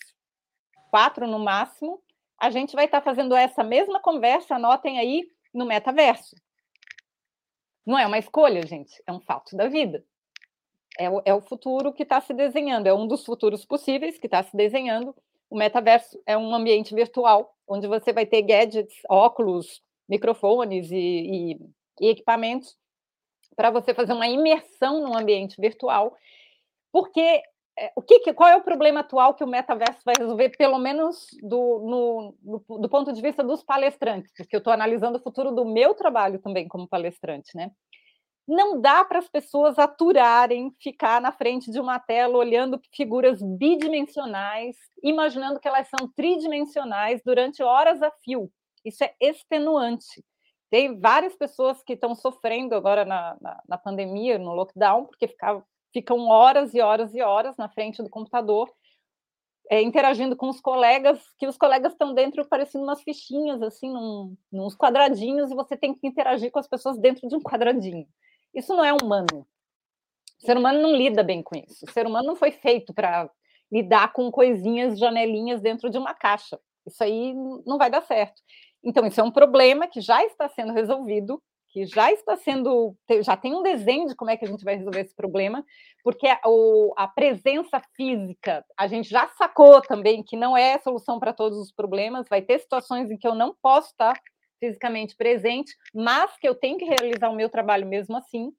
quatro no máximo, a gente vai estar fazendo essa mesma conversa, anotem aí, no metaverso. Não é uma escolha, gente, é um fato da vida. É o, é o futuro que está se desenhando, é um dos futuros possíveis que está se desenhando. O metaverso é um ambiente virtual, onde você vai ter gadgets, óculos, microfones e, e, e equipamentos para você fazer uma imersão num ambiente virtual, porque o que, qual é o problema atual que o metaverso vai resolver, pelo menos do, no, do, do ponto de vista dos palestrantes, porque eu estou analisando o futuro do meu trabalho também como palestrante, né? Não dá para as pessoas aturarem ficar na frente de uma tela olhando figuras bidimensionais, imaginando que elas são tridimensionais durante horas a fio. Isso é extenuante. Tem várias pessoas que estão sofrendo agora na, na, na pandemia, no lockdown, porque ficavam ficam horas e horas e horas na frente do computador, é, interagindo com os colegas, que os colegas estão dentro parecendo umas fichinhas, assim, num, uns quadradinhos, e você tem que interagir com as pessoas dentro de um quadradinho. Isso não é humano. O ser humano não lida bem com isso. O ser humano não foi feito para lidar com coisinhas, janelinhas dentro de uma caixa. Isso aí não vai dar certo. Então, isso é um problema que já está sendo resolvido que já está sendo, já tem um desenho de como é que a gente vai resolver esse problema, porque a, a presença física, a gente já sacou também que não é a solução para todos os problemas, vai ter situações em que eu não posso estar fisicamente presente, mas que eu tenho que realizar o meu trabalho mesmo assim.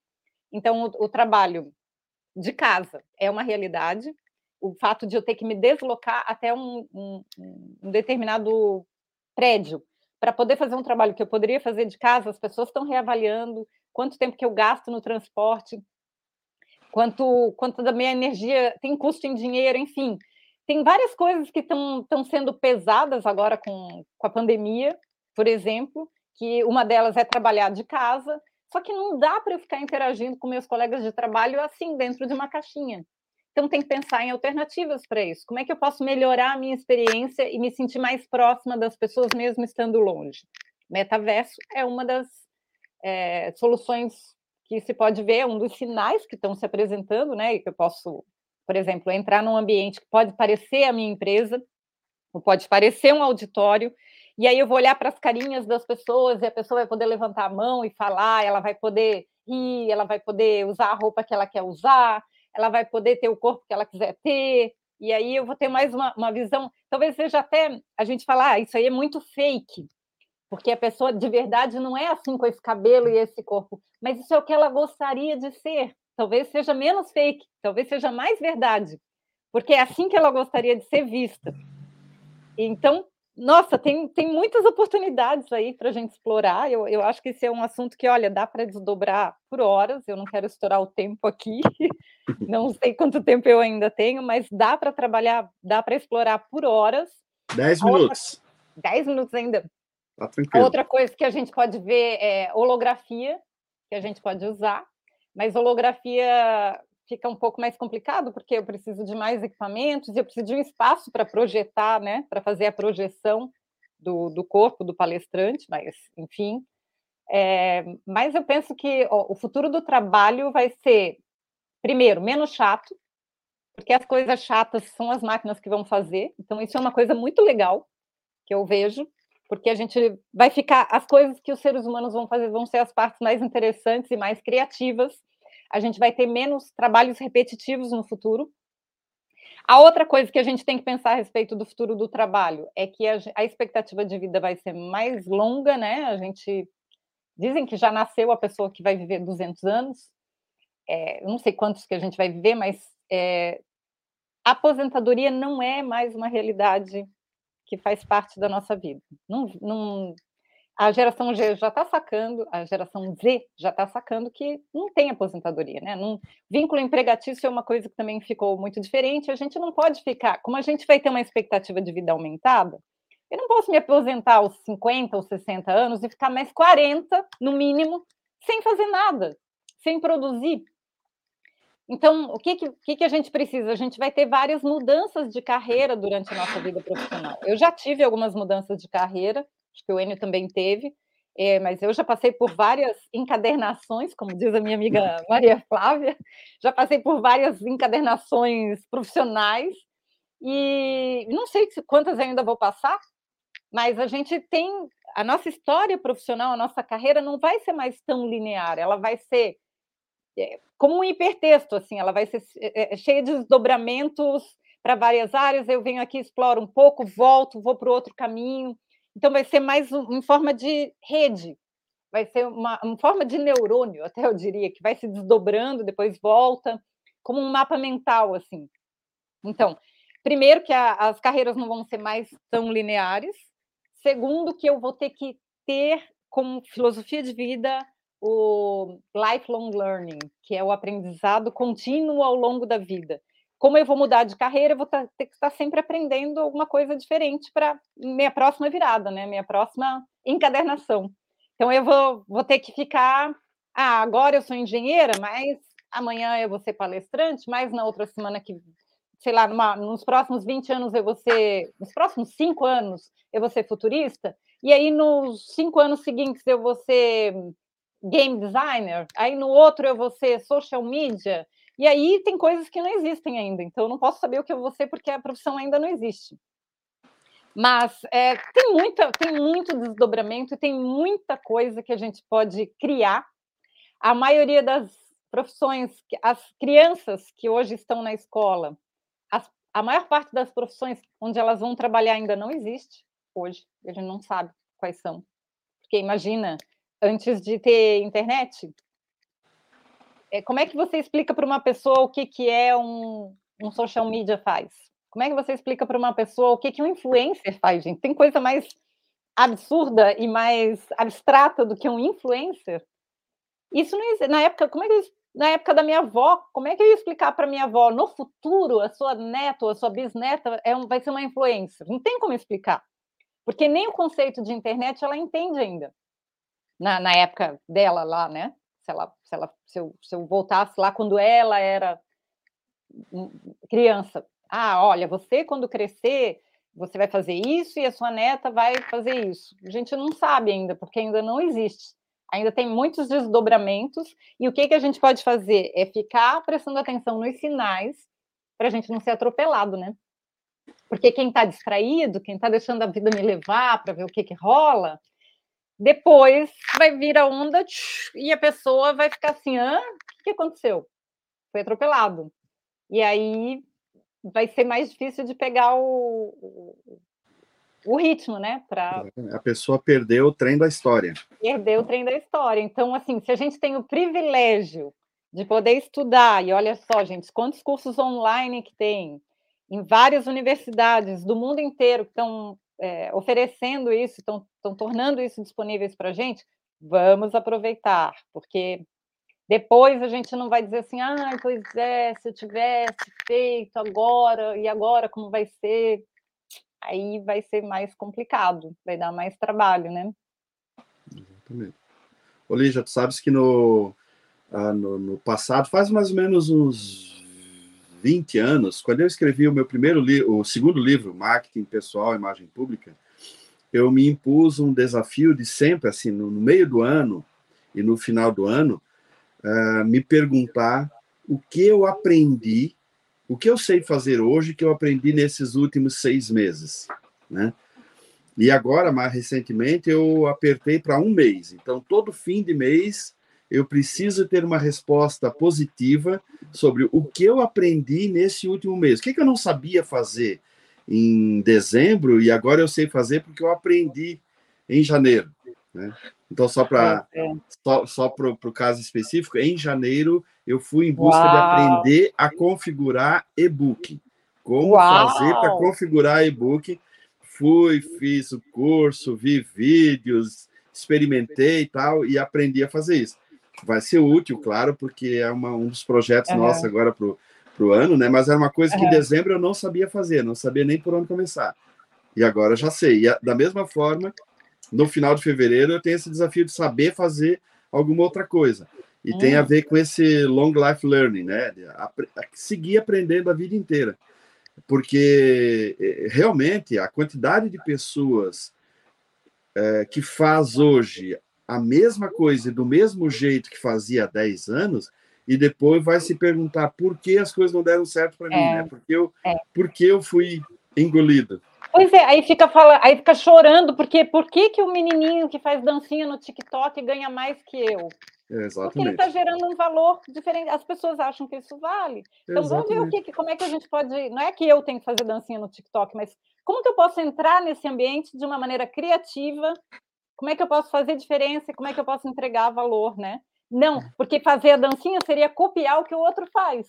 Então, o, o trabalho de casa é uma realidade, o fato de eu ter que me deslocar até um, um, um determinado prédio para poder fazer um trabalho que eu poderia fazer de casa, as pessoas estão reavaliando quanto tempo que eu gasto no transporte, quanto, quanto da minha energia tem custo em dinheiro, enfim. Tem várias coisas que estão sendo pesadas agora com, com a pandemia, por exemplo, que uma delas é trabalhar de casa, só que não dá para eu ficar interagindo com meus colegas de trabalho assim, dentro de uma caixinha. Então, tem que pensar em alternativas para isso. Como é que eu posso melhorar a minha experiência e me sentir mais próxima das pessoas, mesmo estando longe? Metaverso é uma das é, soluções que se pode ver, é um dos sinais que estão se apresentando, né? E que eu posso, por exemplo, entrar num ambiente que pode parecer a minha empresa, ou pode parecer um auditório, e aí eu vou olhar para as carinhas das pessoas e a pessoa vai poder levantar a mão e falar, ela vai poder rir, ela vai poder usar a roupa que ela quer usar, ela vai poder ter o corpo que ela quiser ter, e aí eu vou ter mais uma, uma visão. Talvez seja até a gente falar, ah, isso aí é muito fake, porque a pessoa de verdade não é assim com esse cabelo e esse corpo, mas isso é o que ela gostaria de ser. Talvez seja menos fake, talvez seja mais verdade, porque é assim que ela gostaria de ser vista. Então, nossa, tem, tem muitas oportunidades aí para a gente explorar. Eu, eu acho que esse é um assunto que, olha, dá para desdobrar por horas. Eu não quero estourar o tempo aqui, não sei quanto tempo eu ainda tenho, mas dá para trabalhar, dá para explorar por horas. Dez minutos. Outra, dez minutos ainda. Tá tranquilo. Outra coisa que a gente pode ver é holografia, que a gente pode usar, mas holografia fica um pouco mais complicado, porque eu preciso de mais equipamentos e eu preciso de um espaço para projetar, né, para fazer a projeção do, do corpo do palestrante, mas, enfim. É, mas eu penso que ó, o futuro do trabalho vai ser, primeiro, menos chato, porque as coisas chatas são as máquinas que vão fazer, então isso é uma coisa muito legal que eu vejo, porque a gente vai ficar, as coisas que os seres humanos vão fazer vão ser as partes mais interessantes e mais criativas, a gente vai ter menos trabalhos repetitivos no futuro. A outra coisa que a gente tem que pensar a respeito do futuro do trabalho é que a, a expectativa de vida vai ser mais longa, né? A gente dizem que já nasceu a pessoa que vai viver 200 anos. É, não sei quantos que a gente vai viver, mas é, a aposentadoria não é mais uma realidade que faz parte da nossa vida. Não, não, a geração G já está sacando, a geração Z já está sacando que não tem aposentadoria, né? Não, vínculo empregatício é uma coisa que também ficou muito diferente. A gente não pode ficar, como a gente vai ter uma expectativa de vida aumentada, eu não posso me aposentar aos 50 ou 60 anos e ficar mais 40, no mínimo, sem fazer nada, sem produzir. Então, o que, que, que a gente precisa? A gente vai ter várias mudanças de carreira durante a nossa vida profissional. Eu já tive algumas mudanças de carreira, acho que o Enio também teve, é, mas eu já passei por várias encadernações, como diz a minha amiga Maria Flávia, já passei por várias encadernações profissionais, e não sei quantas ainda vou passar, mas a gente tem a nossa história profissional, a nossa carreira não vai ser mais tão linear, ela vai ser é, como um hipertexto, assim, ela vai ser é, cheia de desdobramentos para várias áreas. Eu venho aqui, exploro um pouco, volto, vou para outro caminho. Então, vai ser mais um, em forma de rede, vai ser uma, uma, forma de neurônio, até eu diria, que vai se desdobrando, depois volta, como um mapa mental, assim. Então, primeiro, que a, as carreiras não vão ser mais tão lineares. Segundo, que eu vou ter que ter como filosofia de vida o lifelong learning, que é o aprendizado contínuo ao longo da vida como eu vou mudar de carreira, eu vou ter que estar sempre aprendendo alguma coisa diferente para minha próxima virada, né? Minha próxima encadernação. Então eu vou, vou ter que ficar. Ah, agora eu sou engenheira, mas amanhã eu vou ser palestrante, mas na outra semana que, sei lá, numa, nos próximos 20 anos eu vou ser. Nos próximos cinco anos eu vou ser futurista, e aí nos cinco anos seguintes eu vou ser game designer, aí no outro eu vou ser social media, e aí tem coisas que não existem ainda, então eu não posso saber o que eu vou ser porque a profissão ainda não existe. Mas é, tem, muita, tem muito desdobramento e tem muita coisa que a gente pode criar. A maioria das profissões, as crianças que hoje estão na escola, as, a maior parte das profissões onde elas vão trabalhar ainda não existe hoje. A gente não sabe quais são. Porque imagina, antes de ter internet, é, como é que você explica para uma pessoa o que, que é um, um social media faz? Como é que você explica para uma pessoa o que, que um influencer faz, gente? Tem coisa mais absurda e mais abstrata do que um influencer? Isso não existe. Na época, como é que na época da minha avó, como é que eu ia explicar para minha avó no futuro a sua neta ou a sua bisneta é um, vai ser uma influencer? Não tem como explicar, porque nem o conceito de internet ela entende ainda na, na época dela lá, né? se ela, se, ela, se, eu, se eu voltasse lá quando ela era criança. Ah, olha, você quando crescer, você vai fazer isso e a sua neta vai fazer isso. A gente não sabe ainda, porque ainda não existe. Ainda tem muitos desdobramentos, e o que, que a gente pode fazer? É ficar prestando atenção nos sinais para a gente não ser atropelado, né? Porque quem está distraído, quem está deixando a vida me levar para ver o que, que rola, depois vai vir a onda e a pessoa vai ficar assim: ah, o que aconteceu? Foi atropelado. E aí vai ser mais difícil de pegar o, o, ritmo, né? Pra... É, a pessoa perdeu o trem da história. Perdeu o trem da história. Então, assim, se a gente tem o privilégio de poder estudar, e olha só, gente, quantos cursos online que tem, em várias universidades do mundo inteiro que estão é, oferecendo isso, estão tornando isso disponíveis para a gente, vamos aproveitar, porque depois a gente não vai dizer assim, ah, pois é, se eu tivesse feito agora, e agora como vai ser? Aí vai ser mais complicado, vai dar mais trabalho, né? Exatamente. Olívia, tu sabes que no, ah, no, no, passado, faz mais ou menos uns 20 anos, quando eu escrevi o meu primeiro livro, o segundo livro, Marketing Pessoal, Imagem Pública, eu me impus um desafio de sempre, assim, no, meio do ano e no final do ano, uh, me perguntar o que eu aprendi, o que eu sei fazer hoje que eu aprendi nesses últimos seis meses, né? E agora, mais recentemente, eu apertei para um mês. Então, todo fim de mês, eu preciso ter uma resposta positiva sobre o que eu aprendi nesse último mês. O que, que eu não sabia fazer em dezembro e agora eu sei fazer porque eu aprendi em janeiro. Né? Então, só para é, é. só, só para o caso específico, em janeiro eu fui em busca Uau. de aprender a configurar e-book. Como Uau. fazer para configurar e-book. Fui, fiz o curso, vi vídeos, experimentei e tal, e aprendi a fazer isso vai ser útil, claro, porque é uma, um dos projetos uhum. nossos agora para o ano, né? Mas era uma coisa que uhum. em dezembro eu não sabia fazer, não sabia nem por onde começar. E agora já sei. E da mesma forma, no final de fevereiro eu tenho esse desafio de saber fazer alguma outra coisa. E uhum. tem a hum. ver com esse long life learning, né? seguir aprendendo a vida inteira. Porque eh, realmente a quantidade de pessoas é, que faz hoje a mesma coisa do mesmo jeito que fazia há 10 anos e depois vai se perguntar por que as coisas não deram certo para mim, é, né? Porque eu, é. porque eu fui engolido. Pois é, aí fica fala, aí fica chorando porque por que, que o menininho que faz dancinha no TikTok ganha mais que eu? É. Porque ele está gerando um valor diferente. As pessoas acham que isso vale. Então exatamente. vamos ver o que, como é que a gente pode. Não é que eu tenho que fazer dancinha no TikTok, mas como que eu posso entrar nesse ambiente de uma maneira criativa como é que eu posso fazer diferença? Como é que eu posso entregar valor, né? Não, é. porque fazer a dancinha seria copiar o que o outro faz.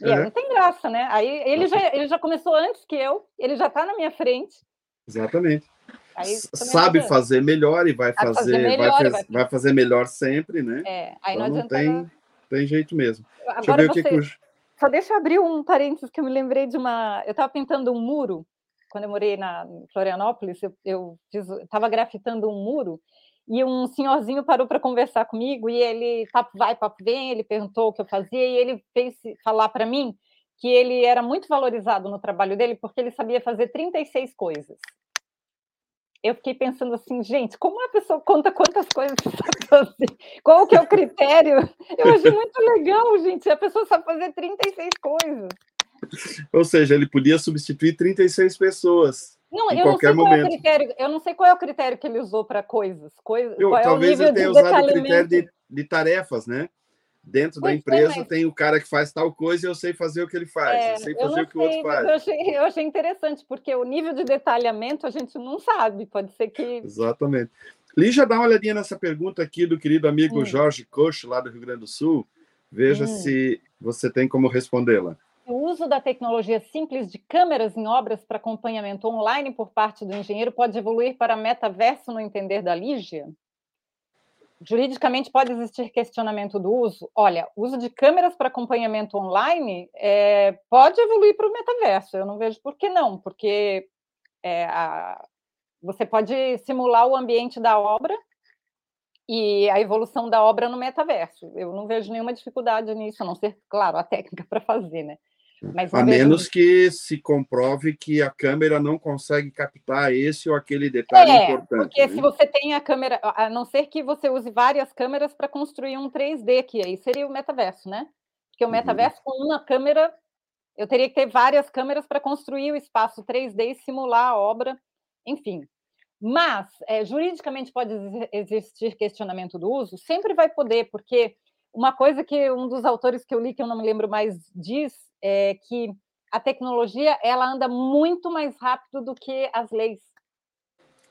E é. não tem graça, né? Aí ele já, ele já começou antes que eu, ele já está na minha frente. Exatamente. Aí, Sabe fazer melhor e vai fazer, fazer melhor, vai, vai, vai, fazer melhor sempre, né? É, aí então não, não tem, tem jeito mesmo. Agora deixa eu ver você, o que, que Só deixa eu abrir um parênteses que eu me lembrei de uma. Eu estava pintando um muro quando eu morei na Florianópolis, eu, estava grafitando um muro e um senhorzinho parou para conversar comigo e ele papo vai, papo vem, ele perguntou o que eu fazia e ele fez falar para mim que ele era muito valorizado no trabalho dele porque ele sabia fazer 36 coisas. Eu fiquei pensando assim, gente, como a pessoa conta quantas coisas? Qual que é o critério? Eu achei muito legal, gente. A pessoa sabe fazer 36 coisas. Ou seja, ele podia substituir 36 pessoas. Não, eu não sei momento. qual é o critério. Eu não sei qual é o critério que ele usou para coisas. Coisa, eu, talvez é ele tenha usado o critério de, de tarefas, né? Dentro pois da empresa é, mas... tem o cara que faz tal coisa e eu sei fazer o que ele faz, é, eu sei fazer eu o que sei, o outro faz. Eu achei, eu achei interessante, porque o nível de detalhamento a gente não sabe, pode ser que. Exatamente. Lígia, dá uma olhadinha nessa pergunta aqui do querido amigo hum. Jorge Coxo, lá do Rio Grande do Sul. Veja hum. se você tem como respondê-la o uso da tecnologia simples de câmeras em obras para acompanhamento online por parte do engenheiro pode evoluir para metaverso no entender da Lígia? Juridicamente pode existir questionamento do uso? Olha, uso de câmeras para acompanhamento online é, pode evoluir para o metaverso. Eu não vejo por que não, porque é, a, você pode simular o ambiente da obra e a evolução da obra no metaverso. Eu não vejo nenhuma dificuldade nisso, a não ser, claro, a técnica para fazer, né? Mas a menos que se comprove que a câmera não consegue captar esse ou aquele detalhe é, importante. Porque né? se você tem a câmera, a não ser que você use várias câmeras para construir um 3D, que aí seria o metaverso, né? Porque o uhum. metaverso uhum. com uma câmera, eu teria que ter várias câmeras para construir o espaço 3D e simular a obra, enfim. Mas, é, juridicamente pode existir questionamento do uso? Sempre vai poder, porque uma coisa que um dos autores que eu li, que eu não me lembro mais, diz é que a tecnologia ela anda muito mais rápido do que as leis.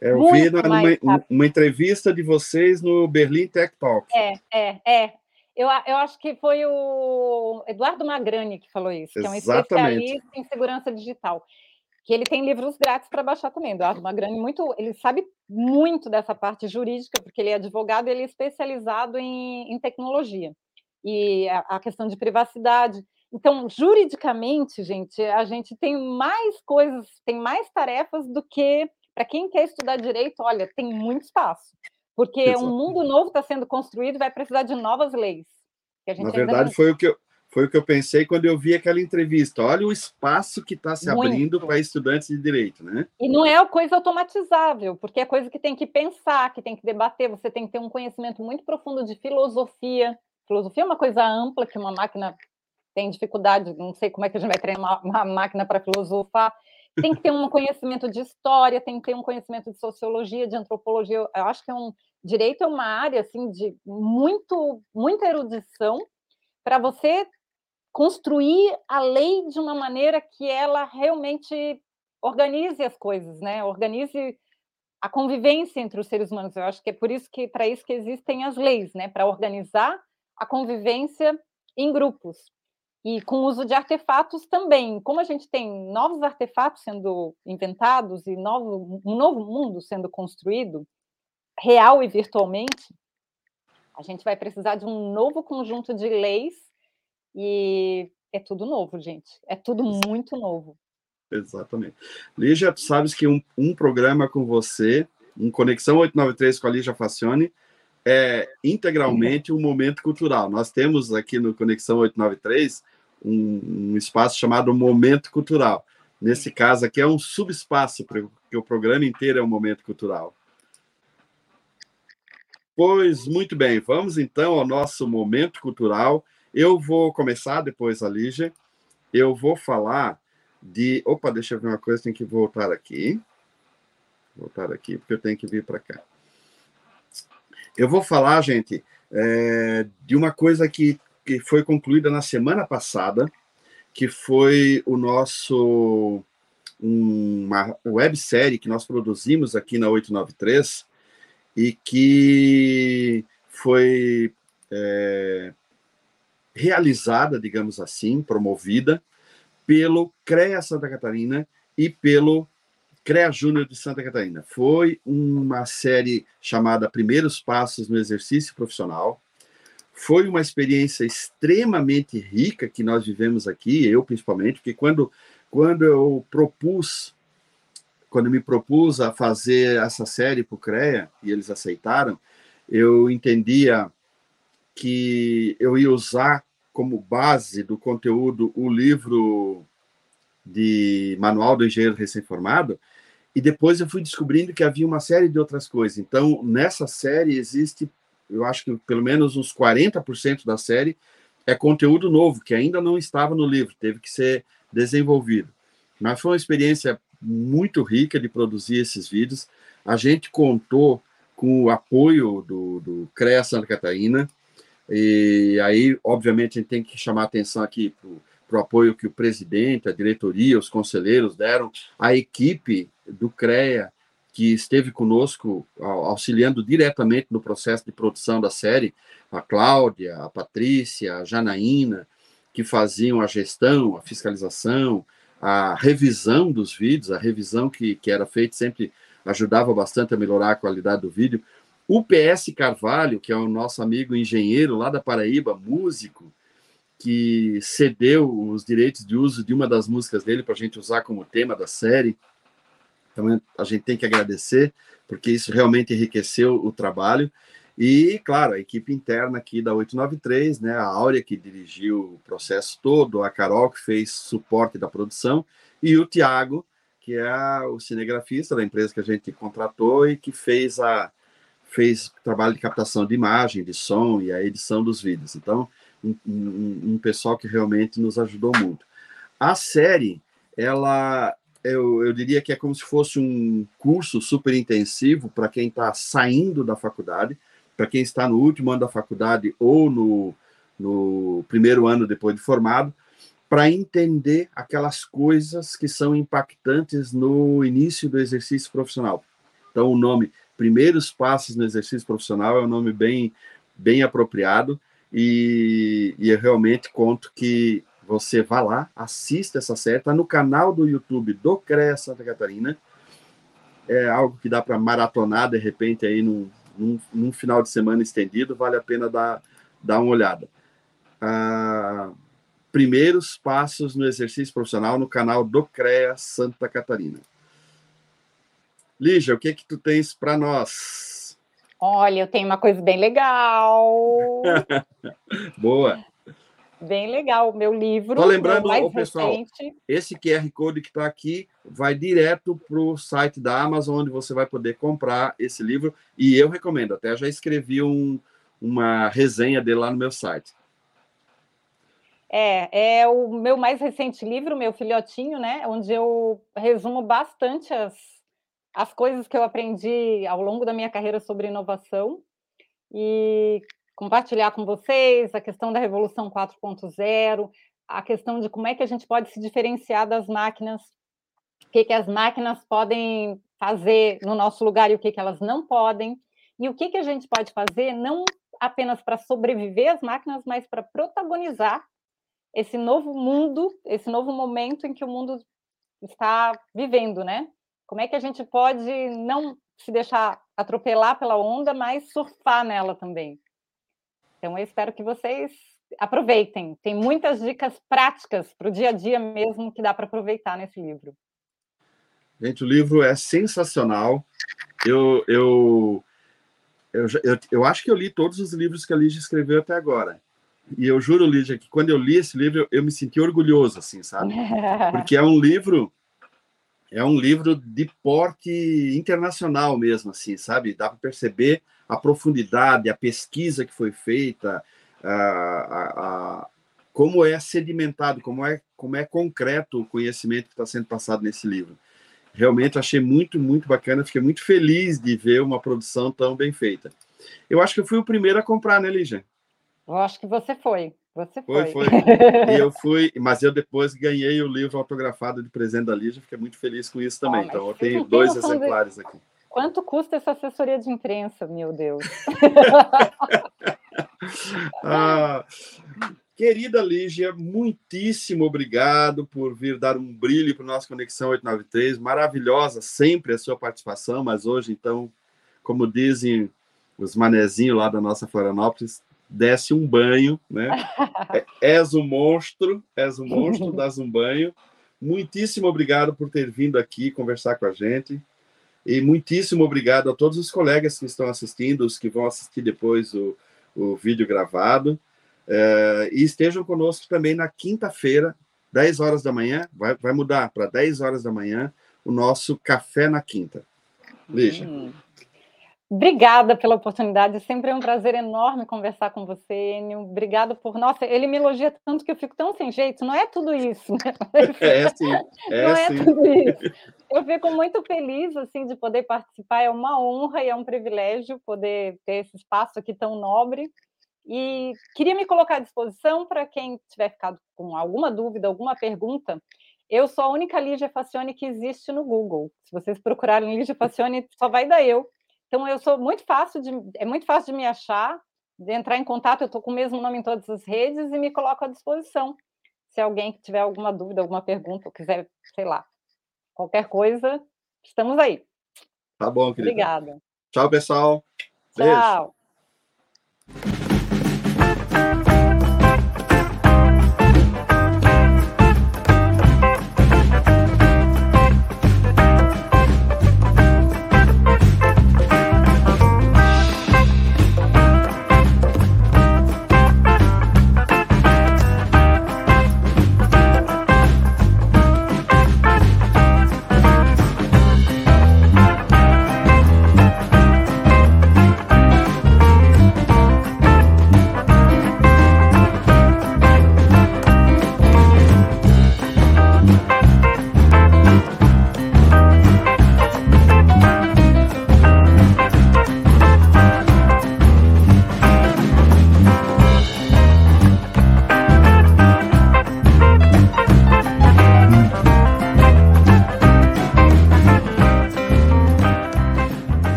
É, eu muito vi numa, uma entrevista de vocês no Berlin Tech Talk. É, é, é. Eu, eu acho que foi o Eduardo Magrani que falou isso, que é um especialista em segurança digital que ele tem livros grátis para baixar também. Eduardo Magrani muito, ele sabe muito dessa parte jurídica, porque ele é advogado, ele é especializado em, em tecnologia e a, a questão de privacidade. Então, juridicamente, gente, a gente tem mais coisas, tem mais tarefas do que para quem quer estudar direito. Olha, tem muito espaço, porque Exato. um mundo novo está sendo construído, e vai precisar de novas leis. Na verdade, foi o que eu, foi o que eu pensei quando eu vi aquela entrevista. Olha o espaço que está se abrindo para estudantes de direito, né? E não é coisa automatizável, porque é coisa que tem que pensar, que tem que debater. Você tem que ter um conhecimento muito profundo de filosofia. Filosofia é uma coisa ampla que uma máquina tem dificuldade. Não sei como é que a gente vai treinar uma, uma máquina para filosofar. Tem que ter um conhecimento de história, tem que ter um conhecimento de sociologia, de antropologia. Eu acho que é um direito é uma área assim de muito muita erudição para você construir a lei de uma maneira que ela realmente organize as coisas, né? Organize a convivência entre os seres humanos. Eu acho que é por isso que para isso que existem as leis, né? Para organizar a convivência em grupos e com o uso de artefatos também. Como a gente tem novos artefatos sendo inventados e novo, um novo mundo sendo construído, real e virtualmente, a gente vai precisar de um novo conjunto de leis e é tudo novo, gente. É tudo muito novo. Exatamente. Lígia, tu sabes que um, um programa com você, um Conexão 893 com a Lígia Facione, é integralmente um momento cultural. Nós temos aqui no Conexão 893 um, um espaço chamado Momento Cultural. Nesse caso aqui é um subespaço, porque o programa inteiro é um momento cultural. Pois muito bem, vamos então ao nosso momento cultural. Eu vou começar, depois a Lígia. Eu vou falar de. Opa, deixa eu ver uma coisa, tem que voltar aqui. Voltar aqui, porque eu tenho que vir para cá. Eu vou falar, gente, é, de uma coisa que, que foi concluída na semana passada, que foi o nosso uma websérie que nós produzimos aqui na 893 e que foi é, realizada, digamos assim, promovida pelo CREA Santa Catarina e pelo CREA Júnior de Santa Catarina. Foi uma série chamada Primeiros Passos no Exercício Profissional. Foi uma experiência extremamente rica que nós vivemos aqui, eu principalmente, porque quando, quando eu propus, quando me propus a fazer essa série para o CREA, e eles aceitaram, eu entendia que eu ia usar como base do conteúdo o livro de Manual do Engenheiro Recém-Formado, e depois eu fui descobrindo que havia uma série de outras coisas. Então, nessa série existe, eu acho que pelo menos uns 40% da série é conteúdo novo, que ainda não estava no livro, teve que ser desenvolvido. Mas foi uma experiência muito rica de produzir esses vídeos. A gente contou com o apoio do, do CREA Santa Catarina, e aí, obviamente, a gente tem que chamar atenção aqui para o apoio que o presidente, a diretoria, os conselheiros deram, a equipe do CREA, que esteve conosco, auxiliando diretamente no processo de produção da série, a Cláudia, a Patrícia, a Janaína, que faziam a gestão, a fiscalização, a revisão dos vídeos, a revisão que, que era feita sempre ajudava bastante a melhorar a qualidade do vídeo. O PS Carvalho, que é o nosso amigo engenheiro lá da Paraíba, músico, que cedeu os direitos de uso de uma das músicas dele para a gente usar como tema da série. Então a gente tem que agradecer, porque isso realmente enriqueceu o trabalho. E, claro, a equipe interna aqui da 893, né, a Áurea, que dirigiu o processo todo, a Carol, que fez suporte da produção, e o Tiago, que é o cinegrafista da empresa que a gente contratou e que fez a, fez trabalho de captação de imagem, de som e a edição dos vídeos. Então, um, um, um pessoal que realmente nos ajudou muito. A série, ela, eu, eu diria que é como se fosse um curso super intensivo para quem está saindo da faculdade, para quem está no último ano da faculdade ou no, no primeiro ano depois de formado, para entender aquelas coisas que são impactantes no início do exercício profissional. Então, o nome Primeiros Passos no Exercício Profissional é um nome bem, bem apropriado e, e eu realmente conto que você vá lá, assista essa série, está no canal do YouTube do CREA Santa Catarina. É algo que dá para maratonar de repente aí num, num, num, final de semana estendido, vale a pena dar, dar uma olhada. Ah, primeiros passos no exercício profissional no canal do CREA Santa Catarina. Lígia, o que que tu tens para nós? Olha, eu tenho uma coisa bem legal. Boa. Bem legal, meu livro. Tô lembrando, mais pessoal, recente. esse QR Code que está aqui vai direto para o site da Amazon, onde você vai poder comprar esse livro. E eu recomendo, até já escrevi um, uma resenha dele lá no meu site. É, é o meu mais recente livro, meu filhotinho, né? Onde eu resumo bastante as, as coisas que eu aprendi ao longo da minha carreira sobre inovação e compartilhar com vocês a questão da Revolução 4.0, a questão de como é que a gente pode se diferenciar das máquinas, o que, que as máquinas podem fazer no nosso lugar e o que, que elas não podem, e o que, que a gente pode fazer não apenas para sobreviver às máquinas, mas para protagonizar esse novo mundo, esse novo momento em que o mundo está vivendo, né? Como é que a gente pode não se deixar atropelar pela onda, mas surfar nela também? Então, eu espero que vocês aproveitem. Tem muitas dicas práticas para o dia a dia mesmo que dá para aproveitar nesse livro. Gente, o livro é sensacional. Eu, eu, eu, eu, eu acho que eu li todos os livros que a Lígia escreveu até agora. E eu juro, Lígia, que quando eu li esse livro, eu, eu me senti orgulhoso, assim, sabe? Porque é um livro, é um livro de porte internacional mesmo, assim, sabe? Dá para perceber a profundidade, a pesquisa que foi feita, a, a, a, como é sedimentado, como é, como é concreto o conhecimento que está sendo passado nesse livro. Realmente achei muito, muito bacana, fiquei muito feliz de ver uma produção tão bem feita. Eu acho que eu fui o primeiro a comprar, né, Lígia? Eu acho que você foi. Você foi. Foi, foi. e eu fui, mas eu depois ganhei o livro autografado de presente da Lígia, fiquei muito feliz com isso também. Oh, então, eu tenho dois exemplares de... aqui. Quanto custa essa assessoria de imprensa, meu Deus? ah, querida Lígia, muitíssimo obrigado por vir dar um brilho para o nosso Conexão 893. Maravilhosa sempre a sua participação, mas hoje, então, como dizem os manezinhos lá da nossa Florianópolis, desce um banho, né? É, és um monstro, és um monstro, dás um banho. Muitíssimo obrigado por ter vindo aqui conversar com a gente. E muitíssimo obrigado a todos os colegas que estão assistindo, os que vão assistir depois o, o vídeo gravado. É, e estejam conosco também na quinta-feira, 10 horas da manhã, vai, vai mudar para 10 horas da manhã, o nosso Café na Quinta. Lígia. Hum. Obrigada pela oportunidade, sempre é um prazer enorme conversar com você, Enio. Obrigado por. Nossa, ele me elogia tanto que eu fico tão sem jeito. Não é tudo isso, né? É sim, é não sim. é tudo isso. Eu fico muito feliz assim de poder participar. É uma honra e é um privilégio poder ter esse espaço aqui tão nobre. E queria me colocar à disposição para quem tiver ficado com alguma dúvida, alguma pergunta. Eu sou a única Lígia Facione que existe no Google. Se vocês procurarem Lígia Facione, só vai dar eu. Então eu sou muito fácil de é muito fácil de me achar, de entrar em contato, eu estou com o mesmo nome em todas as redes e me coloco à disposição. Se alguém tiver alguma dúvida, alguma pergunta, ou quiser, sei lá, qualquer coisa, estamos aí. Tá bom, querida. Obrigada. Tchau, pessoal. Tchau. Beijo.